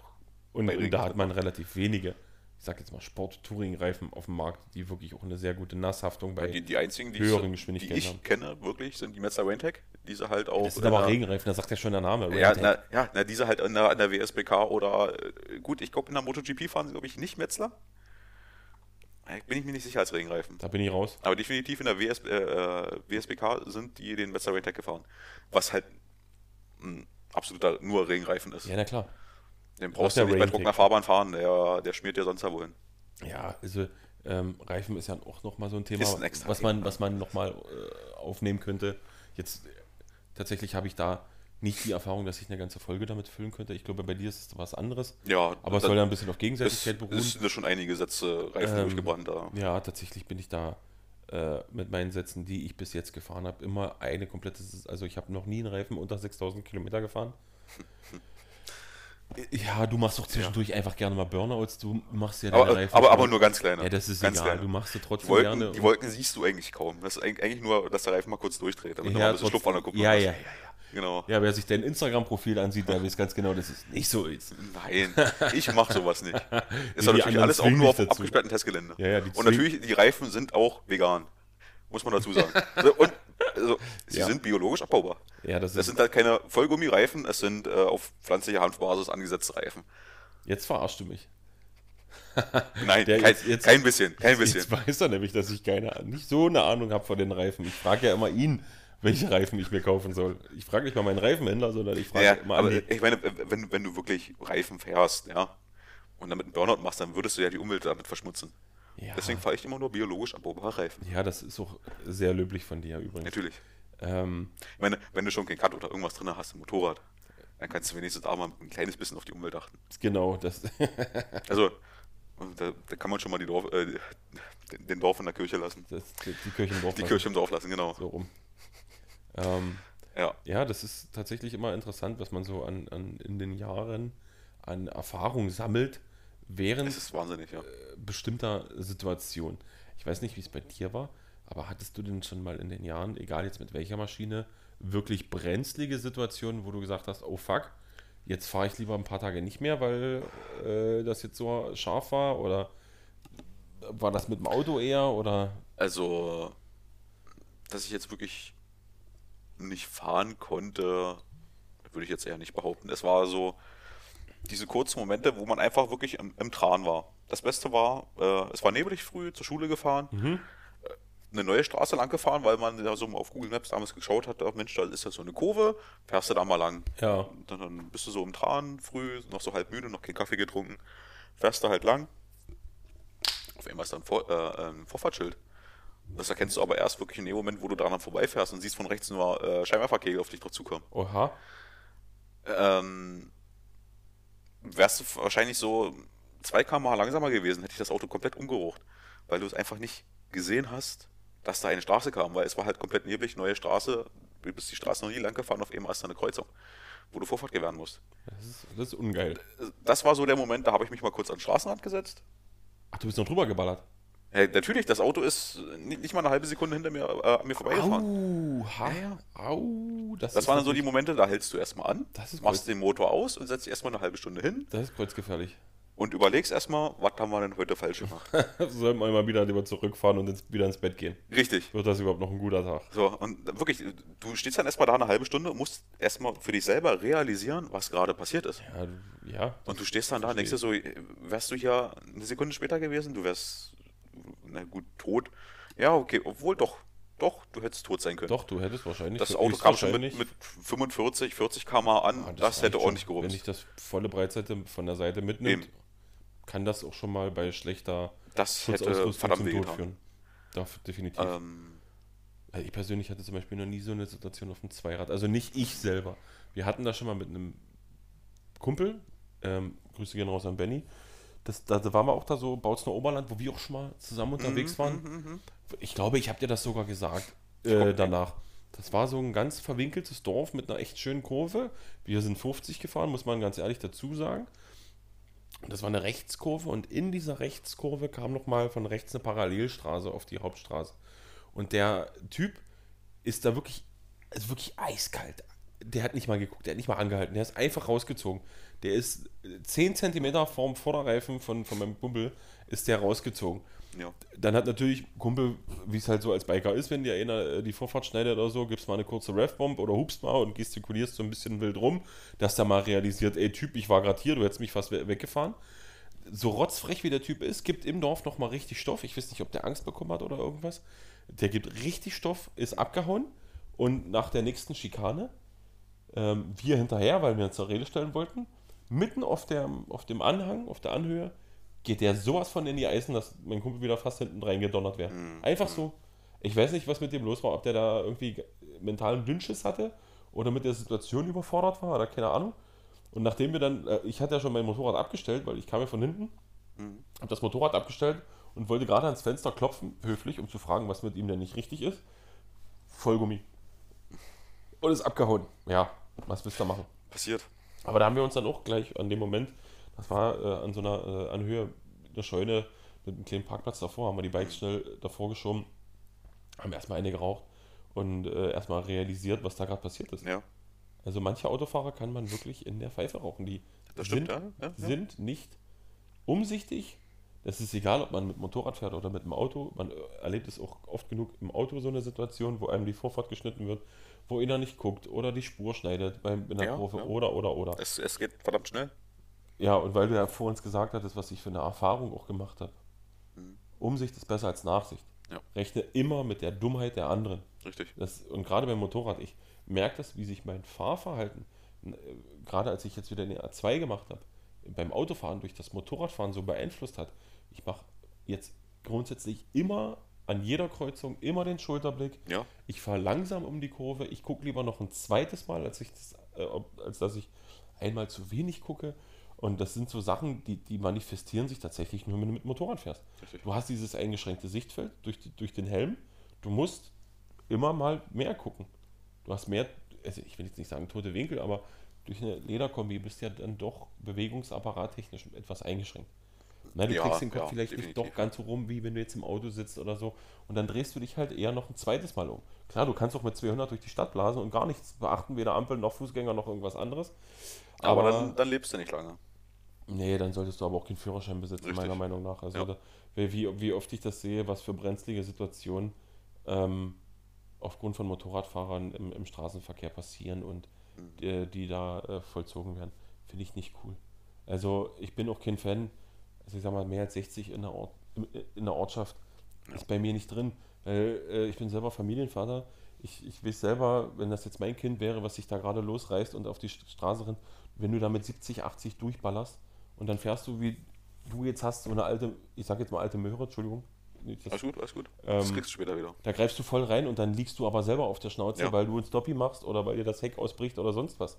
und, bei und da hat man relativ wenige, ich sag jetzt mal Sport-Touring-Reifen auf dem Markt, die wirklich auch eine sehr gute Nasshaftung bei. Die, die einzigen, die, höheren ich, die Geschwindigkeiten ich haben. kenne, wirklich, sind die Metzler Raintec. Diese halt auch. das sind aber Regenreifen, da sagt ja schon der Name. Ja, Rain-Tech. na, ja na, diese halt an der, der WSBK oder. Äh, gut, ich glaube, in der MotoGP fahren sie, glaube ich, nicht Metzler. Äh, Bin ich mir nicht sicher als Regenreifen. da bin ich raus. Aber definitiv in der WS, äh, äh, WSBK sind die den Metzler Raintec gefahren. Was halt ein absoluter nur Regenreifen ist. Ja, na klar. Den brauchst du nicht bei trockener Fahrbahn fahren, der, der schmiert dir sonst ja wohin. Ja, also ähm, Reifen ist ja auch nochmal so ein Thema, ein was man, was man nochmal äh, aufnehmen könnte. Jetzt äh, tatsächlich habe ich da nicht die Erfahrung, dass ich eine ganze Folge damit füllen könnte. Ich glaube, bei dir ist es was anderes. Ja, Aber es soll ja ein bisschen auf Gegenseitigkeit beruhen. es sind ja schon einige Sätze Reifen Ähm, durchgebrannt da. Ja, tatsächlich bin ich da äh, mit meinen Sätzen, die ich bis jetzt gefahren habe, immer eine komplette, also ich habe noch nie einen Reifen unter 6000 Kilometer gefahren. Ja, du machst doch zwischendurch einfach gerne mal Burnouts, du machst ja deine Aber, Reifen. aber, aber nur ganz kleine. Ja, das ist ganz egal, kleine. du machst sie Die trotzdem Wolken, gerne. die Wolken siehst du eigentlich kaum. Das ist eig- eigentlich nur, dass der Reifen mal kurz durchdreht, damit ja, ein bisschen Schlupf ja, ja, ja, ja. Genau. Ja, wer sich dein Instagram-Profil ansieht, der weiß ganz genau, dass es nicht so ist. Nein, ich mache sowas nicht. Ist Die doch natürlich alles auch nur auf dazu. abgesperrten Testgelände. Ja, ja, die Und natürlich, die Reifen sind auch vegan. Muss man dazu sagen. Und also, sie Ja. sind biologisch abbaubar. Ja, das Das sind halt keine Vollgummireifen, es sind äh, auf pflanzlicher Hanfbasis angesetzte Reifen. Jetzt verarschst du mich. Nein, Der kein, jetzt- jetzt- kein bisschen, kein bisschen. Jetzt weiß er nämlich, dass ich keine, nicht so eine Ahnung habe von den Reifen. Ich frage ja immer ihn, welche Reifen ich mir kaufen soll. Ich frage nicht mal meinen Reifenhändler, sondern ich frage Ja, immer aber Andi. ich meine, wenn, wenn du wirklich Reifen fährst, ja, und damit einen Burnout machst, dann würdest du ja die Umwelt damit verschmutzen. Ja, Deswegen fahre ich immer nur biologisch abbaubare Reifen. ja, das ist auch sehr löblich von dir übrigens. Natürlich. Ähm, Ich meine, wenn du schon kein Cut oder irgendwas drin hast im Motorrad, dann kannst du wenigstens auch mal ein kleines bisschen auf die Umwelt achten. genau, das. Also, da, da kann man schon mal die Dorf, äh, den- den Dorf in der Kirche lassen. das die, die Kirche im Dorf. Die lassen. Kirche im Dorf lassen, genau. So rum. Ähm, Ja. ja, das ist tatsächlich immer interessant, was man so an, an in den Jahren an Erfahrung sammelt, während ja. bestimmter Situation. Ich weiß nicht, wie es bei dir war, aber hattest du denn schon mal in den Jahren, egal jetzt mit welcher Maschine, wirklich brenzlige Situationen, wo du gesagt hast, oh fuck, jetzt fahre ich lieber ein paar Tage nicht mehr, weil äh, das jetzt so scharf war? Oder war das mit dem Auto eher? Oder Also, dass ich jetzt wirklich nicht fahren konnte, würde ich jetzt eher nicht behaupten. Es war so diese kurzen Momente, wo man einfach wirklich im, im Tran war. Das Beste war, äh, es war nebelig früh zur Schule gefahren, äh, eine neue Straße lang gefahren, weil man ja so mal auf Google Maps damals geschaut hat, ach Mensch, da ist ja so eine Kurve, fährst du da mal lang. Ja. Dann, dann bist du so im Tran früh, noch so halb müde, noch keinen Kaffee getrunken, fährst du halt lang. Auf einmal ist da ein, Vor äh, ein Vorfahrtsschild. Das erkennst du aber erst wirklich in dem Moment, wo du daran vorbeifährst und siehst von rechts nur äh, Scheinwerferkegel auf dich drauf zukommen. oha, Ähm, wärst du wahrscheinlich so 2 km langsamer gewesen, hätte ich das Auto komplett umgerucht, weil du es einfach nicht gesehen hast, dass da eine Straße kam, weil es war halt komplett neblig, neue Straße, du bist die Straße noch nie lang gefahren, auf einmal ist da eine Kreuzung, wo du Vorfahrt gewähren musst. das ist, das ist ungeil. Das war so der Moment, da habe ich mich mal kurz an den Straßenrand gesetzt. Ach, du bist noch drüber geballert. Hey, natürlich, das Auto ist nicht, mal eine halbe Sekunde hinter mir, äh, an mir vorbeigefahren. Au, ha, Ja, ja. au, das, Das waren dann so die Momente, da hältst du erstmal an, machst den Motor aus und setzt dich erstmal eine halbe Stunde hin Das ist kreuzgefährlich. und überlegst erstmal, was haben wir denn heute falsch gemacht. Sollen wir mal wieder lieber zurückfahren und ins, wieder ins Bett gehen. Richtig. Wird das überhaupt noch ein guter Tag? So, und wirklich, du stehst dann erstmal da eine halbe Stunde und musst erstmal für dich selber realisieren, was gerade passiert ist. Ja, ja. Und du stehst dann da denkst dir so, wärst du hier eine Sekunde später gewesen, du wärst, na gut, tot. Ja, okay, obwohl doch, doch, du hättest tot sein können. Doch, du hättest wahrscheinlich. Das Auto kam schon mit, mit 45, 40 km an, Ah, das, reicht hätte ordentlich Wenn gerumst. ich das volle Breitseite von der Seite mitnimmt, Eben. kann das auch schon mal bei schlechter Das hätte verdammt zum Tod führen. Doch, definitiv. Ähm, Also ich persönlich hatte zum Beispiel noch nie so eine Situation auf dem Zweirad. Also nicht ich selber. Wir hatten da schon mal mit einem Kumpel, ähm, Grüße gehen raus an Benny, das, da, da waren wir auch da so, Bautzner Oberland, wo wir auch schon mal zusammen unterwegs Mhm, waren. Ich glaube, ich habe dir das sogar gesagt äh, danach. Das war so ein ganz verwinkeltes Dorf mit einer echt schönen Kurve. Wir sind 50 gefahren, muss man ganz ehrlich dazu sagen. Das war eine Rechtskurve und in dieser Rechtskurve kam nochmal von rechts eine Parallelstraße auf die Hauptstraße. Und der Typ ist da wirklich, also wirklich eiskalt. Der hat nicht mal geguckt, der hat nicht mal angehalten, der ist einfach rausgezogen. Der ist 10 cm vorm Vorderreifen von, von meinem Kumpel, ist der rausgezogen. ja. Dann hat natürlich Kumpel, wie es halt so als Biker ist, wenn dir einer äh, die Vorfahrt schneidet oder so, gibst mal eine kurze Revbomb oder hupst mal und gestikulierst so ein bisschen wild rum, dass der mal realisiert, ey Typ, ich war gerade hier, du hättest mich fast we- weggefahren. So rotzfrech wie der Typ ist, gibt im Dorf nochmal richtig Stoff. Ich weiß nicht, ob der Angst bekommen hat oder irgendwas. Der gibt richtig Stoff, ist abgehauen und nach der nächsten Schikane, ähm, wir hinterher, weil wir uns zur Rede stellen wollten, mitten auf, der, auf dem Anhang, auf der Anhöhe, geht der sowas von in die Eisen, dass mein Kumpel wieder fast hinten reingedonnert wäre. Einfach so. Ich weiß nicht, was mit dem los war, ob der da irgendwie mentalen Dünnschiss hatte oder mit der Situation überfordert war oder keine Ahnung. Und nachdem wir dann, äh, ich hatte ja schon mein Motorrad abgestellt, weil ich kam ja von hinten, habe das Motorrad abgestellt und wollte gerade ans Fenster klopfen, höflich, um zu fragen, was mit ihm denn nicht richtig ist. Vollgummi. Und ist abgehauen. Ja, was willst du da machen? Passiert. Aber da haben wir uns dann auch gleich an dem Moment, das war äh, an so einer äh, Anhöhe, eine Scheune mit einem kleinen Parkplatz davor, haben wir die Bikes schnell davor geschoben, haben erstmal eine geraucht und äh, erstmal realisiert, was da gerade passiert ist. Ja, Also manche Autofahrer kann man wirklich in der Pfeife rauchen. Die das stimmt, sind, ja, ja. sind nicht umsichtig. Das ist egal, ob man mit Motorrad fährt oder mit dem Auto. Man erlebt es auch oft genug im Auto, so eine Situation, wo einem die Vorfahrt geschnitten wird, wo einer nicht guckt oder die Spur schneidet beim, in der Ja, Kurve ja. oder, oder, oder. Es, es geht verdammt schnell. Ja, und weil du ja vor uns gesagt hattest, was ich für eine Erfahrung auch gemacht habe. Umsicht ist besser als Nachsicht. Mhm. Ja. Rechne immer mit der Dummheit der anderen. Richtig. Das, und gerade beim Motorrad, ich merke das, wie sich mein Fahrverhalten, äh, gerade als ich jetzt wieder eine A2 gemacht habe, beim Autofahren durch das Motorradfahren so beeinflusst hat. Ich mache jetzt grundsätzlich immer an jeder Kreuzung immer den Schulterblick. Ja. Ich fahre langsam um die Kurve. Ich gucke lieber noch ein zweites Mal, als, ich das, äh, als dass ich einmal zu wenig gucke. Und das sind so Sachen, die, die manifestieren sich tatsächlich nur, wenn du mit Motorrad fährst. Richtig. Du hast dieses eingeschränkte Sichtfeld durch, die, durch den Helm. Du musst immer mal mehr gucken. Du hast mehr, also ich will jetzt nicht sagen tote Winkel, aber durch eine Lederkombi bist du ja dann doch bewegungsapparat-technisch etwas eingeschränkt. Na, du Ja, kriegst den Kopf ja, vielleicht nicht definitiv, doch ganz so rum, wie wenn du jetzt im Auto sitzt oder so. Und dann drehst du dich halt eher noch ein zweites Mal um. Klar, du kannst auch mit 200 durch die Stadt blasen und gar nichts beachten, weder Ampel noch Fußgänger noch irgendwas anderes. Aber, Aber, dann, dann lebst du nicht lange. nee, dann solltest du aber auch keinen Führerschein besitzen, Richtig. meiner Meinung nach. Also Ja. da, wie, wie- wie oft ich das sehe, was für brenzlige Situationen ähm, aufgrund von Motorradfahrern im, im Straßenverkehr passieren und Mhm. die, die da äh, vollzogen werden, finde ich nicht cool. Also ich bin auch kein Fan, also ich sag mal, mehr als 60 in der, Ort, in der Ortschaft ist bei mir nicht drin. Weil, äh, ich bin selber Familienvater. Ich, ich weiß selber, wenn das jetzt mein Kind wäre, was sich da gerade losreißt und auf die St- Straße rennt, wenn du da mit 70, 80 durchballerst und dann fährst du, wie du jetzt hast, so eine alte, ich sag jetzt mal alte Möhre, Entschuldigung. Dass- Alles gut, alles gut. das Ähm, kriegst du später wieder. da greifst du voll rein und dann liegst du aber selber auf der Schnauze, Ja. weil du ein Stoppie machst oder weil dir das Heck ausbricht oder sonst was.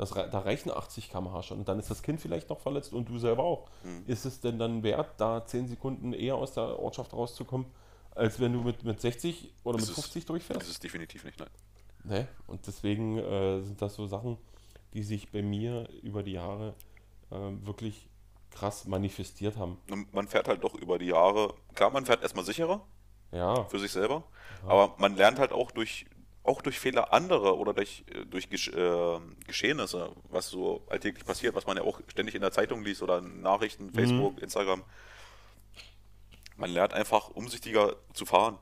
Das, da reichen 80 km/h schon. Und dann ist das Kind vielleicht noch verletzt und du selber auch. Mhm. Ist es denn dann wert, da 10 Sekunden eher aus der Ortschaft rauszukommen, als wenn du mit, mit 60 oder Das mit ist- 50 durchfährst? Das ist definitiv nicht, nein. Ne? Und deswegen äh, sind das so Sachen, die sich bei mir über die Jahre äh, wirklich krass manifestiert haben. Man fährt halt doch über die Jahre, klar, man fährt erstmal sicherer Ja, für sich selber, aber man lernt halt auch durch, auch durch Fehler anderer oder durch, äh, durch äh, Geschehnisse, was so alltäglich passiert, was man ja auch ständig in der Zeitung liest oder in Nachrichten, Facebook, mhm. Instagram. Man lernt einfach umsichtiger zu fahren.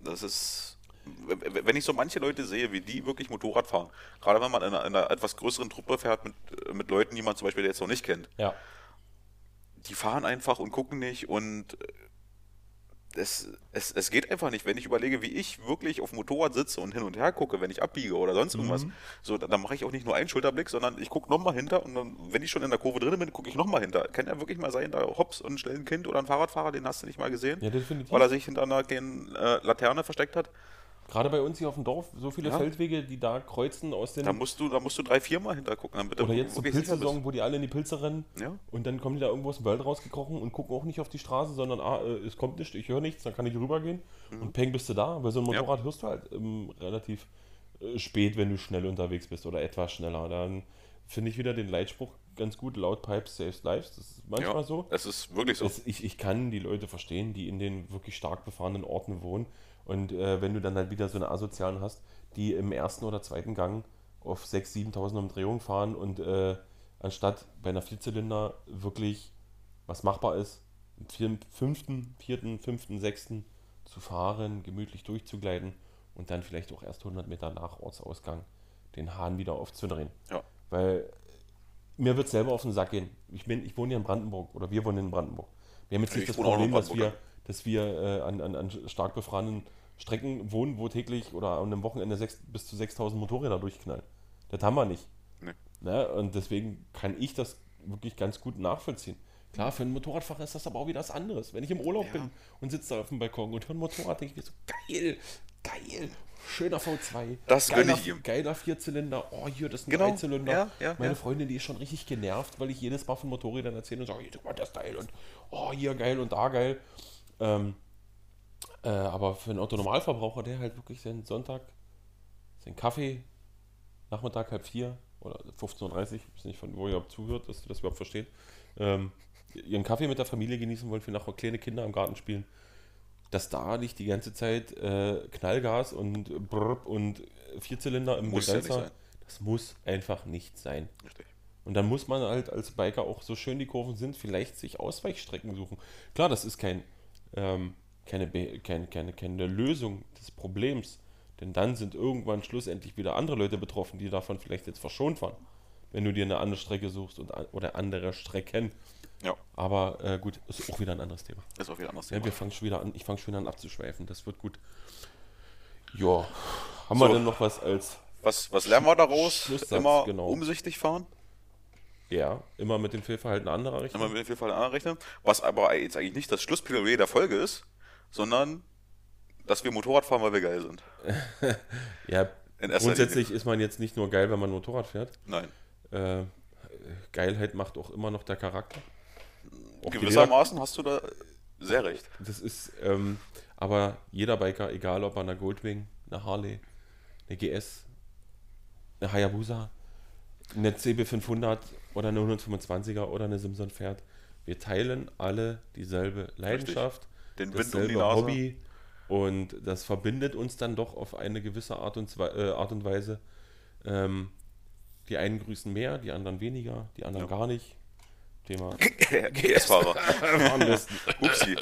Das ist, wenn ich so manche Leute sehe, wie die wirklich Motorrad fahren, gerade wenn man in einer, in einer etwas größeren Truppe fährt mit, mit Leuten, die man zum Beispiel jetzt noch nicht kennt. Ja. Die fahren einfach und gucken nicht und es, es, es geht einfach nicht, wenn ich überlege, wie ich wirklich auf dem Motorrad sitze und hin und her gucke, wenn ich abbiege oder sonst irgendwas. Mhm. So, dann, dann mache ich auch nicht nur einen Schulterblick, sondern ich gucke nochmal hinter und dann, wenn ich schon in der Kurve drin bin, gucke ich nochmal hinter. Kann ja wirklich mal sein, da hops und schnell ein Kind oder ein Fahrradfahrer, den hast du nicht mal gesehen, ja, weil er sich hinter einer äh, Laterne versteckt hat. Gerade bei uns hier auf dem Dorf, so viele ja. Feldwege, die da kreuzen aus den. Da musst du, da musst du drei, vier Mal hintergucken, damit Oder jetzt zur Pilzsaison, wo die alle in die Pilze rennen ja. und dann kommen die da irgendwo aus dem Wald rausgekrochen und gucken auch nicht auf die Straße, sondern ah, äh, es kommt nicht, ich höre nichts, dann kann ich rübergehen mhm. und peng bist du da. Bei so einem Motorrad ja. hörst du halt ähm, relativ äh, spät, wenn du schnell unterwegs bist oder etwas schneller. Dann finde ich wieder den Leitspruch ganz gut, laut Pipes saves lives. Das ist manchmal ja, so. Es ist wirklich so. Es, ich, ich kann die Leute verstehen, die in den wirklich stark befahrenen Orten wohnen und äh, wenn du dann halt wieder so eine Asozialen hast, die im ersten oder zweiten Gang auf 6.000, 7.000 Umdrehungen fahren und äh, anstatt bei einer Vierzylinder wirklich was machbar ist, im fünften, vierten, fünften, sechsten zu fahren, gemütlich durchzugleiten und dann vielleicht auch erst 100 Meter nach Ortsausgang den Hahn wieder aufzudrehen. Ja. Weil mir wird selber auf den Sack gehen. Ich, bin, ich wohne hier in Brandenburg oder wir wohnen in Brandenburg. Wir haben jetzt nicht ich das Problem, dass wir, dass wir äh, an, an, an stark befahrenen Strecken wohnen, wo täglich oder an einem Wochenende sechs, bis zu 6000 Motorräder durchknallen. Das haben wir nicht. Nee. Ne? Und deswegen kann ich das wirklich ganz gut nachvollziehen. Klar, für einen Motorradfahrer ist das aber auch wieder was anderes. Wenn ich im Urlaub ja. bin und sitze da auf dem Balkon und höre ein Motorrad, denke ich mir so, geil, geil, schöner V2. Das geiler, ich ihm. Geiler Vierzylinder, oh hier, das ist ein genau. Dreizylinder. Ja, ja, Meine Freundin, die ist schon richtig genervt, weil ich jedes Mal von Motorrädern erzähle und sage, hier, guck mal, das geil und oh, hier geil und da geil. Ähm, äh, aber für einen Otto-Normalverbraucher, der halt wirklich seinen Sonntag, seinen Kaffee, Nachmittag halb vier oder 15.30 Uhr, ich weiß nicht, von wo ihr überhaupt zuhört, dass du das überhaupt versteht, ähm, ihren Kaffee mit der Familie genießen wollen, für nachher kleine Kinder im Garten spielen, dass da nicht die ganze Zeit äh, Knallgas und Brrr und Vierzylinder im muss Begrenzer, ja das muss einfach nicht sein. Richtig. Und dann muss man halt als Biker auch so schön die Kurven sind, vielleicht sich Ausweichstrecken suchen. Klar, das ist kein ähm, keine, keine, keine, keine Lösung des Problems. Denn dann sind irgendwann schlussendlich wieder andere Leute betroffen, die davon vielleicht jetzt verschont waren. Wenn du dir eine andere Strecke suchst und, oder andere Strecken. Ja. Aber äh, gut, ist auch wieder ein anderes Thema. Ist auch wieder ein anderes Thema. Ja, wir fangen schon wieder an, ich fange schon an abzuschweifen. Das wird gut. Ja. Haben so. wir denn noch was als. Was, was lernen wir daraus? Immer genau. umsichtig fahren? Ja, immer mit dem Fehlverhalten anderer rechnen. Immer mit dem Fehlverhalten anderer rechnen. Was aber jetzt eigentlich nicht das Schlussplädoyer der Folge ist, sondern dass wir Motorrad fahren, weil wir geil sind. ja, grundsätzlich Linie. ist man jetzt nicht nur geil, wenn man Motorrad fährt. Nein. Äh, Geilheit macht auch immer noch der Charakter. Auch Gewissermaßen hast du da sehr recht. Das ist, ähm, aber jeder Biker, egal ob er eine Goldwing, eine Harley, eine GS, eine Hayabusa, eine CB500 oder eine 125er oder eine Simson fährt, wir teilen alle dieselbe Leidenschaft, den Wind um die Nase. Hobby und das verbindet uns dann doch auf eine gewisse Art und, äh, Art und Weise. Ähm, die einen grüßen mehr, die anderen weniger, die anderen ja. gar nicht. Thema GS-Fahrer. Upsi.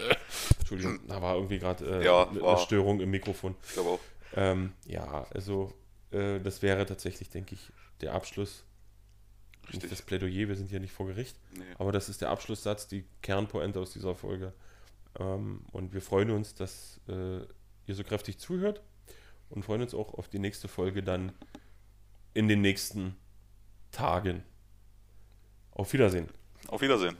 Entschuldigung, da war irgendwie gerade äh, ja, eine Störung im Mikrofon. Ich glaube auch. Ähm, ja, also äh, das wäre tatsächlich, denke ich, der Abschluss. Richtig. Nicht das Plädoyer, wir sind hier nicht vor Gericht. Nee. Aber das ist der Abschlusssatz, die Kernpointe aus dieser Folge. Ähm, und wir freuen uns, dass äh, ihr so kräftig zuhört und freuen uns auch auf die nächste Folge dann in den nächsten Tagen. Auf Wiedersehen. Auf Wiedersehen.